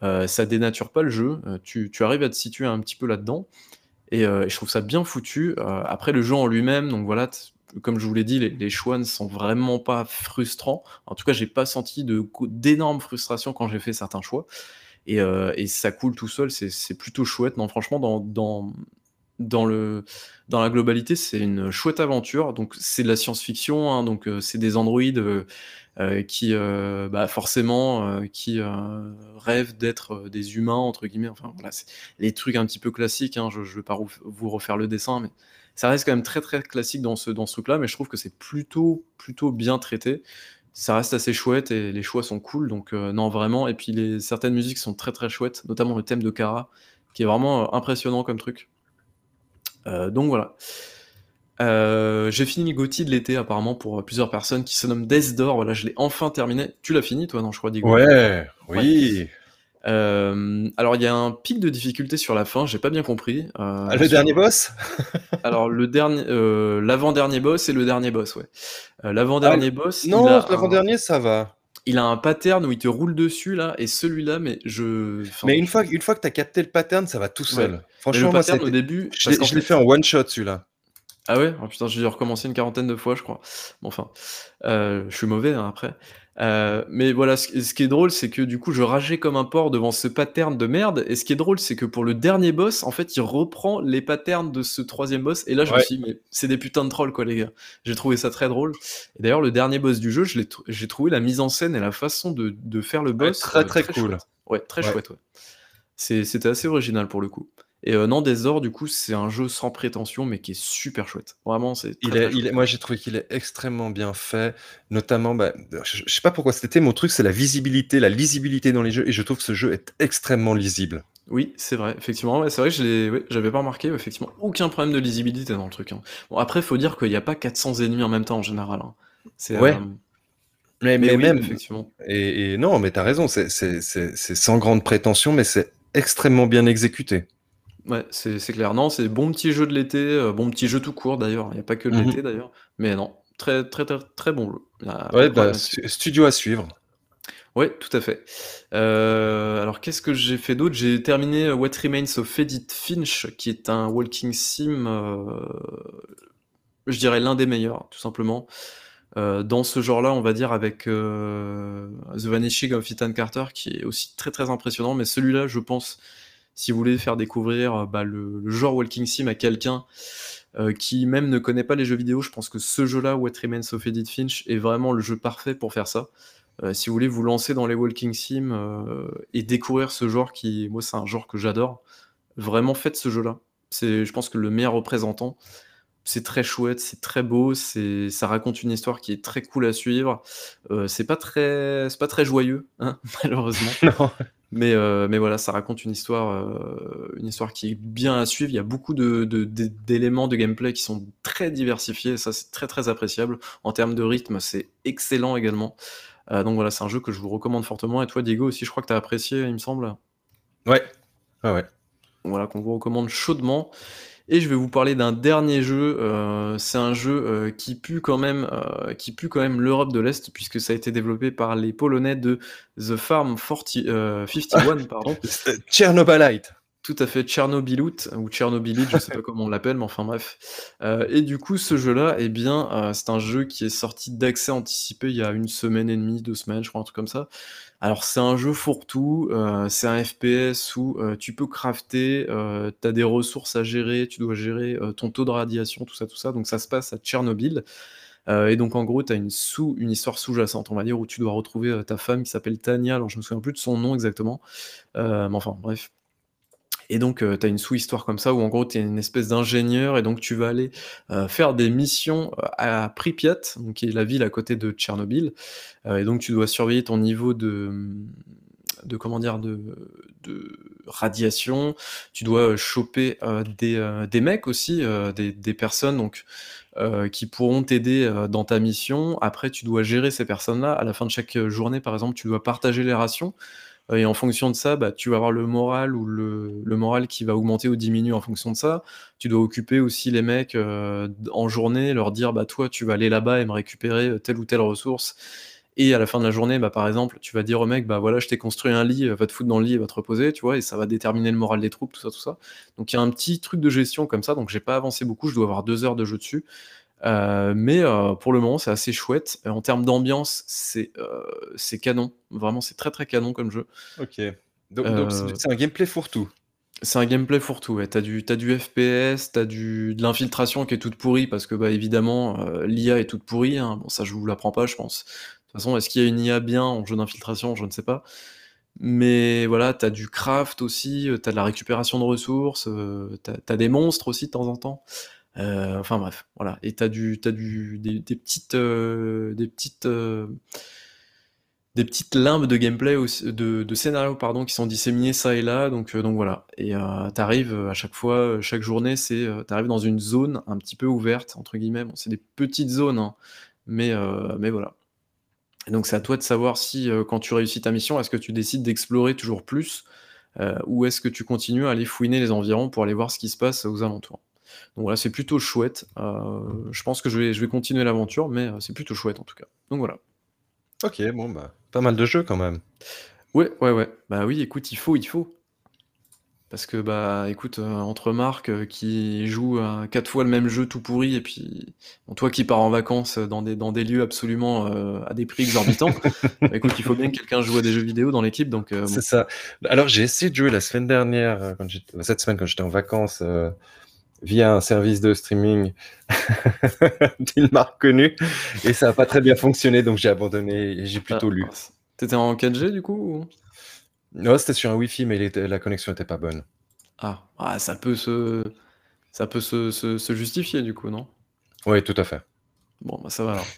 ça dénature pas le jeu, tu, arrives à te situer un petit peu là-dedans. Et, et, je trouve ça bien foutu. après, le jeu en lui-même, donc voilà, comme je vous l'ai dit, les, choix ne sont vraiment pas frustrants. En tout cas, j'ai pas senti d'énormes frustrations quand j'ai fait certains choix. Euh, et, ça coule tout seul, c'est plutôt chouette. Non, franchement, dans, dans, dans, le, dans la globalité, c'est une chouette aventure. Donc, c'est de la science-fiction, hein. donc euh, c'est des androïdes euh, qui, bah, forcément, qui rêvent d'être des humains, entre guillemets. Enfin, voilà, les trucs un petit peu classiques. Hein. je ne vais pas vous refaire le dessin, mais ça reste quand même très très classique dans ce, dans ce truc-là, mais je trouve que c'est plutôt, plutôt bien traité. Ça reste assez chouette et les choix sont cool, donc euh, non, vraiment. Et puis les, certaines musiques sont très très chouettes, notamment le thème de Kara, qui est vraiment euh, impressionnant comme truc. Euh, donc voilà. j'ai fini Gauthier de l'été apparemment pour plusieurs personnes qui se nomment Death Door. Voilà, je l'ai enfin terminé. Tu l'as fini toi, non Je crois, Digo. Ouais, oui. Euh, alors il y a un pic de difficulté sur la fin, j'ai pas bien compris. Euh, ah, le dernier boss [LAUGHS] Alors le dernier, euh, l'avant-dernier boss et le dernier boss, ouais. l'avant-dernier ah, boss. Non, l'avant-dernier ça va. Il a un pattern où il te roule dessus là, et celui-là, mais je. mais une fois, une fois que tu as capté le pattern, ça va tout seul. Franchement, le pattern, au début, je l'ai fait en one shot celui-là. Ah ouais? Oh, Putain, j'ai dû recommencer une quarantaine de fois, je crois. Bon, enfin, je suis mauvais hein, après. Euh, mais voilà, ce, qui est drôle, c'est que du coup, je rageais comme un porc devant ce pattern de merde. Et ce qui est drôle, c'est que pour le dernier boss, en fait, il reprend les patterns de ce troisième boss. Et là, je me suis dit, mais c'est des putains de trolls, quoi, les gars. J'ai trouvé ça très drôle. Et d'ailleurs, le dernier boss du jeu, j'ai trouvé la mise en scène et la façon de, de faire le boss très, très, cool. Ouais, très chouette, ouais. C'était assez original pour le coup. Et euh, non, Desor, du coup, c'est un jeu sans prétention, mais qui est super chouette. Vraiment, c'est Il très, est, très il est- chouette. moi, j'ai trouvé qu'il est extrêmement bien fait, notamment, bah, je, je sais pas pourquoi c'était mon truc, c'est la visibilité, la lisibilité dans les jeux, et je trouve que ce jeu est extrêmement lisible. Oui, c'est vrai, effectivement. Ouais, c'est vrai que je l'ai- ouais, j'avais pas remarqué, effectivement. Aucun problème de lisibilité dans le truc. hein. Bon, après, faut dire qu'il n'y a pas 400 ennemis en même temps en général. hein. C'est, Ouais. euh, Mais, mais mais oui, même, effectivement. et, et non, mais t'as raison, c'est sans grande prétention, mais c'est extrêmement bien exécuté. Ouais, c'est c'est clair. Non, c'est bon petit jeu de l'été, euh, bon petit jeu tout court d'ailleurs. Il n'y a pas que de Mhm. l'été d'ailleurs. Mais non, très, très, très, très bon jeu. Il y a pas de Ouais, problème bah, là-dessus. stu- studio à suivre. Ouais, tout à fait. Euh, alors, qu'est-ce que j'ai fait d'autre? J'ai terminé euh, What Remains of Edith Finch, qui est un walking sim, je dirais l'un des meilleurs, tout simplement. Dans ce genre-là, on va dire avec The Vanishing of Ethan Carter, qui est aussi très très impressionnant. Mais celui-là, je pense, si vous voulez faire découvrir euh, bah, le, genre walking sim à quelqu'un euh, qui même ne connaît pas les jeux vidéo, je pense que ce jeu-là, What Remains of Edith Finch, est vraiment le jeu parfait pour faire ça. Euh, si vous voulez vous lancer dans les walking sim et découvrir ce genre qui, moi, c'est un genre que j'adore, vraiment faites ce jeu-là. C'est, je pense que le meilleur représentant. C'est très chouette, c'est très beau, c'est, ça raconte une histoire qui est très cool à suivre. C'est pas très, c'est pas très joyeux, hein, [LAUGHS] malheureusement. [LAUGHS] Mais, euh, mais voilà, ça raconte une histoire, euh, une histoire qui est bien à suivre. Il y a beaucoup de, de- de- d'éléments de gameplay qui sont très diversifiés. et Ça, c'est très très appréciable. En termes de rythme, c'est excellent également. Euh, donc voilà, c'est un jeu que je vous recommande fortement. Et toi, Diego, aussi, je crois que tu as apprécié, il me semble. Ouais. Ouais, ouais. Voilà, qu'on vous recommande chaudement. Et je vais vous parler d'un dernier jeu. euh, c'est un jeu euh, qui pue quand même, euh, qui pue quand même l'Europe de l'Est, puisque ça a été développé par les Polonais de The Farm 40, euh, 51, [LAUGHS] pardon. C'est Chernobylite. Tout à fait, Tchernobylout, ou Tchernobylite, je sais pas [LAUGHS] comment on l'appelle, mais enfin bref. Euh, et du coup, ce jeu-là, eh bien, euh, c'est un jeu qui est sorti d'accès anticipé il y a une semaine et demie, deux semaines, je crois, un truc comme ça. Alors, c'est un jeu fourre-tout, euh, c'est un FPS où tu peux crafter, tu as des ressources à gérer, tu dois gérer ton taux de radiation, tout ça, tout ça. Donc, ça se passe à Tchernobyl. Et donc, en gros, tu as une, sous, une histoire sous-jacente, on va dire, où tu dois retrouver ta femme qui s'appelle Tania. Alors, je me souviens plus de son nom exactement. Mais enfin, bref. Et donc, tu as une sous-histoire comme ça où en gros, tu es une espèce d'ingénieur et donc tu vas aller faire des missions à Pripyat, donc, qui est la ville à côté de Tchernobyl. Et donc, tu dois surveiller ton niveau de, de comment dire, de, de radiation. Tu dois choper des, des mecs aussi, des, des personnes donc, qui pourront t'aider dans ta mission. Après, tu dois gérer ces personnes-là. À la fin de chaque journée, par exemple, tu dois partager les rations. Et en fonction de ça, bah, tu vas avoir le moral ou le, moral qui va augmenter ou diminuer en fonction de ça. Tu dois occuper aussi les mecs euh, en journée, leur dire bah toi tu vas aller là-bas et me récupérer euh, telle ou telle ressource. Et à la fin de la journée, bah, par exemple, tu vas dire au mec, bah voilà, je t'ai construit un lit, va te foutre dans le lit et va te reposer, tu vois, et ça va déterminer le moral des troupes, tout ça, tout ça. Donc il y a un petit truc de gestion comme ça, donc j'ai pas avancé beaucoup, je dois avoir deux heures de jeu dessus. Euh, mais euh, pour le moment, c'est assez chouette. En termes d'ambiance, c'est euh, canon. Vraiment, c'est très très canon comme jeu. Ok. Donc, Euh, c'est un gameplay fourre-tout. c'est un gameplay fourre-tout, ouais. T'as du, t'as du FPS, t'as du, de l'infiltration qui est toute pourrie parce que, bah, évidemment, euh, l'IA est toute pourrie. hein. Bon, ça, je vous l'apprends pas, je pense. De toute façon, est-ce qu'il y a une IA bien en jeu d'infiltration? Je ne sais pas. Mais voilà, t'as du craft aussi, euh, t'as de la récupération de ressources, euh, t'as, t'as des monstres aussi de temps en temps. Euh, enfin bref, voilà. Et t'as du, t'as du, des, des petites, euh, euh, des petites limbes de gameplay, de, scénario pardon, qui sont disséminées ça et là. Donc, donc voilà. Et t'arrives à chaque fois, chaque journée, c'est t'arrives dans une zone un petit peu ouverte entre guillemets. Bon, c'est des petites zones, hein, mais mais voilà. Et donc c'est à toi de savoir si quand tu réussis ta mission, est-ce que tu décides d'explorer toujours plus ou est-ce que tu continues à aller fouiner les environs pour aller voir ce qui se passe aux alentours. Donc voilà, c'est plutôt chouette. Euh, je pense que je vais, je vais continuer l'aventure, mais euh, c'est plutôt chouette en tout cas. Donc voilà. Ok, bon, bah, pas mal de jeux quand même. Ouais, ouais, ouais. Bah oui, écoute, il faut, il faut. Parce que, bah, écoute, euh, entre Marc euh, qui joue quatre fois le même jeu tout pourri, et puis bon, toi qui pars en vacances dans des, dans des lieux absolument à des prix exorbitants, [LAUGHS] bah, écoute, il faut bien que quelqu'un joue à des jeux vidéo dans l'équipe, donc bon. C'est ça. Alors, j'ai essayé de jouer la semaine dernière, quand cette semaine, quand j'étais en vacances, via un service de streaming [LAUGHS] d'une marque connue, et ça n'a pas très bien fonctionné, donc j'ai abandonné et j'ai Ah, plutôt lu. mince. T'étais en 4G du coup ou? Non, c'était sur un Wi-Fi, mais était- la connexion n'était pas bonne. Ah, ah ça peut se ça peut se se se justifier du coup, non? Oui, tout à fait. Bon, bah, ça va alors.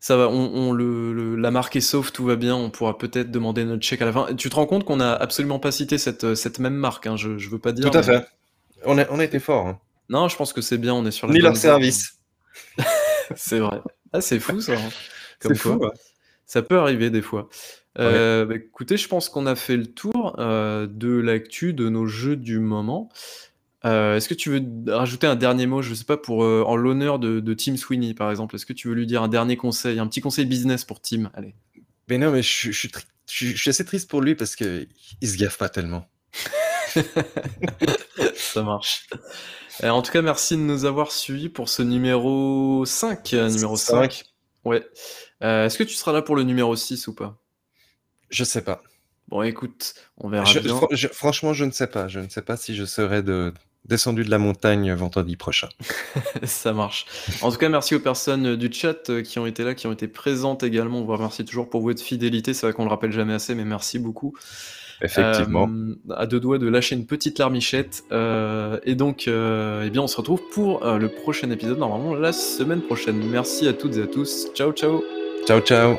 Ça va, on on le le la marque est sauve, tout va bien, on pourra peut-être demander notre chèque à la fin. Tu te rends compte qu'on a absolument pas cité cette, cette même marque, hein? Je je veux pas dire, Tout à mais fait. On a on a été fort, hein. Non, je pense que c'est bien, on est sur la Ni leur service. [LAUGHS] C'est vrai. Ah, c'est fou ça, hein, C'est comme fou, ouais. Ça peut arriver des fois. Ouais. Heu, bah, écoutez, je pense qu'on a fait le tour, heu, de l'actu, de nos jeux du moment. Heu, est-ce que tu veux rajouter un dernier mot, je sais pas pour, en l'honneur de de Tim Sweeney, par exemple? Est-ce que tu veux lui dire un dernier conseil, un petit conseil business pour Tim? Allez. Mais non, mais je suis assez triste pour lui parce qu'il se gaffe pas tellement. [LAUGHS] [LAUGHS] Ça marche. Heu, en tout cas, merci de nous avoir suivis pour ce numéro 5, heu, numéro 5. 5. Ouais. Heu, est-ce que tu seras là pour le numéro 6 ou pas? Je sais pas. Bon, écoute, on verra Je bien. je franchement, je ne sais pas. Je ne sais pas si je serai de descendu de la montagne vendredi prochain. [LAUGHS] Ça marche. En tout cas, merci aux personnes, du chat, qui ont été là, qui ont été présentes également. On vous remercie toujours pour votre fidélité. C'est vrai qu'on le rappelle jamais assez, mais merci beaucoup. Effectivement. Hem, à 2 doigts de lâcher une petite larmichette, heu, et donc, heu, eh bien, on se retrouve pour, le prochain épisode, normalement la semaine prochaine. Merci à toutes et à tous. Ciao, ciao. Ciao, ciao.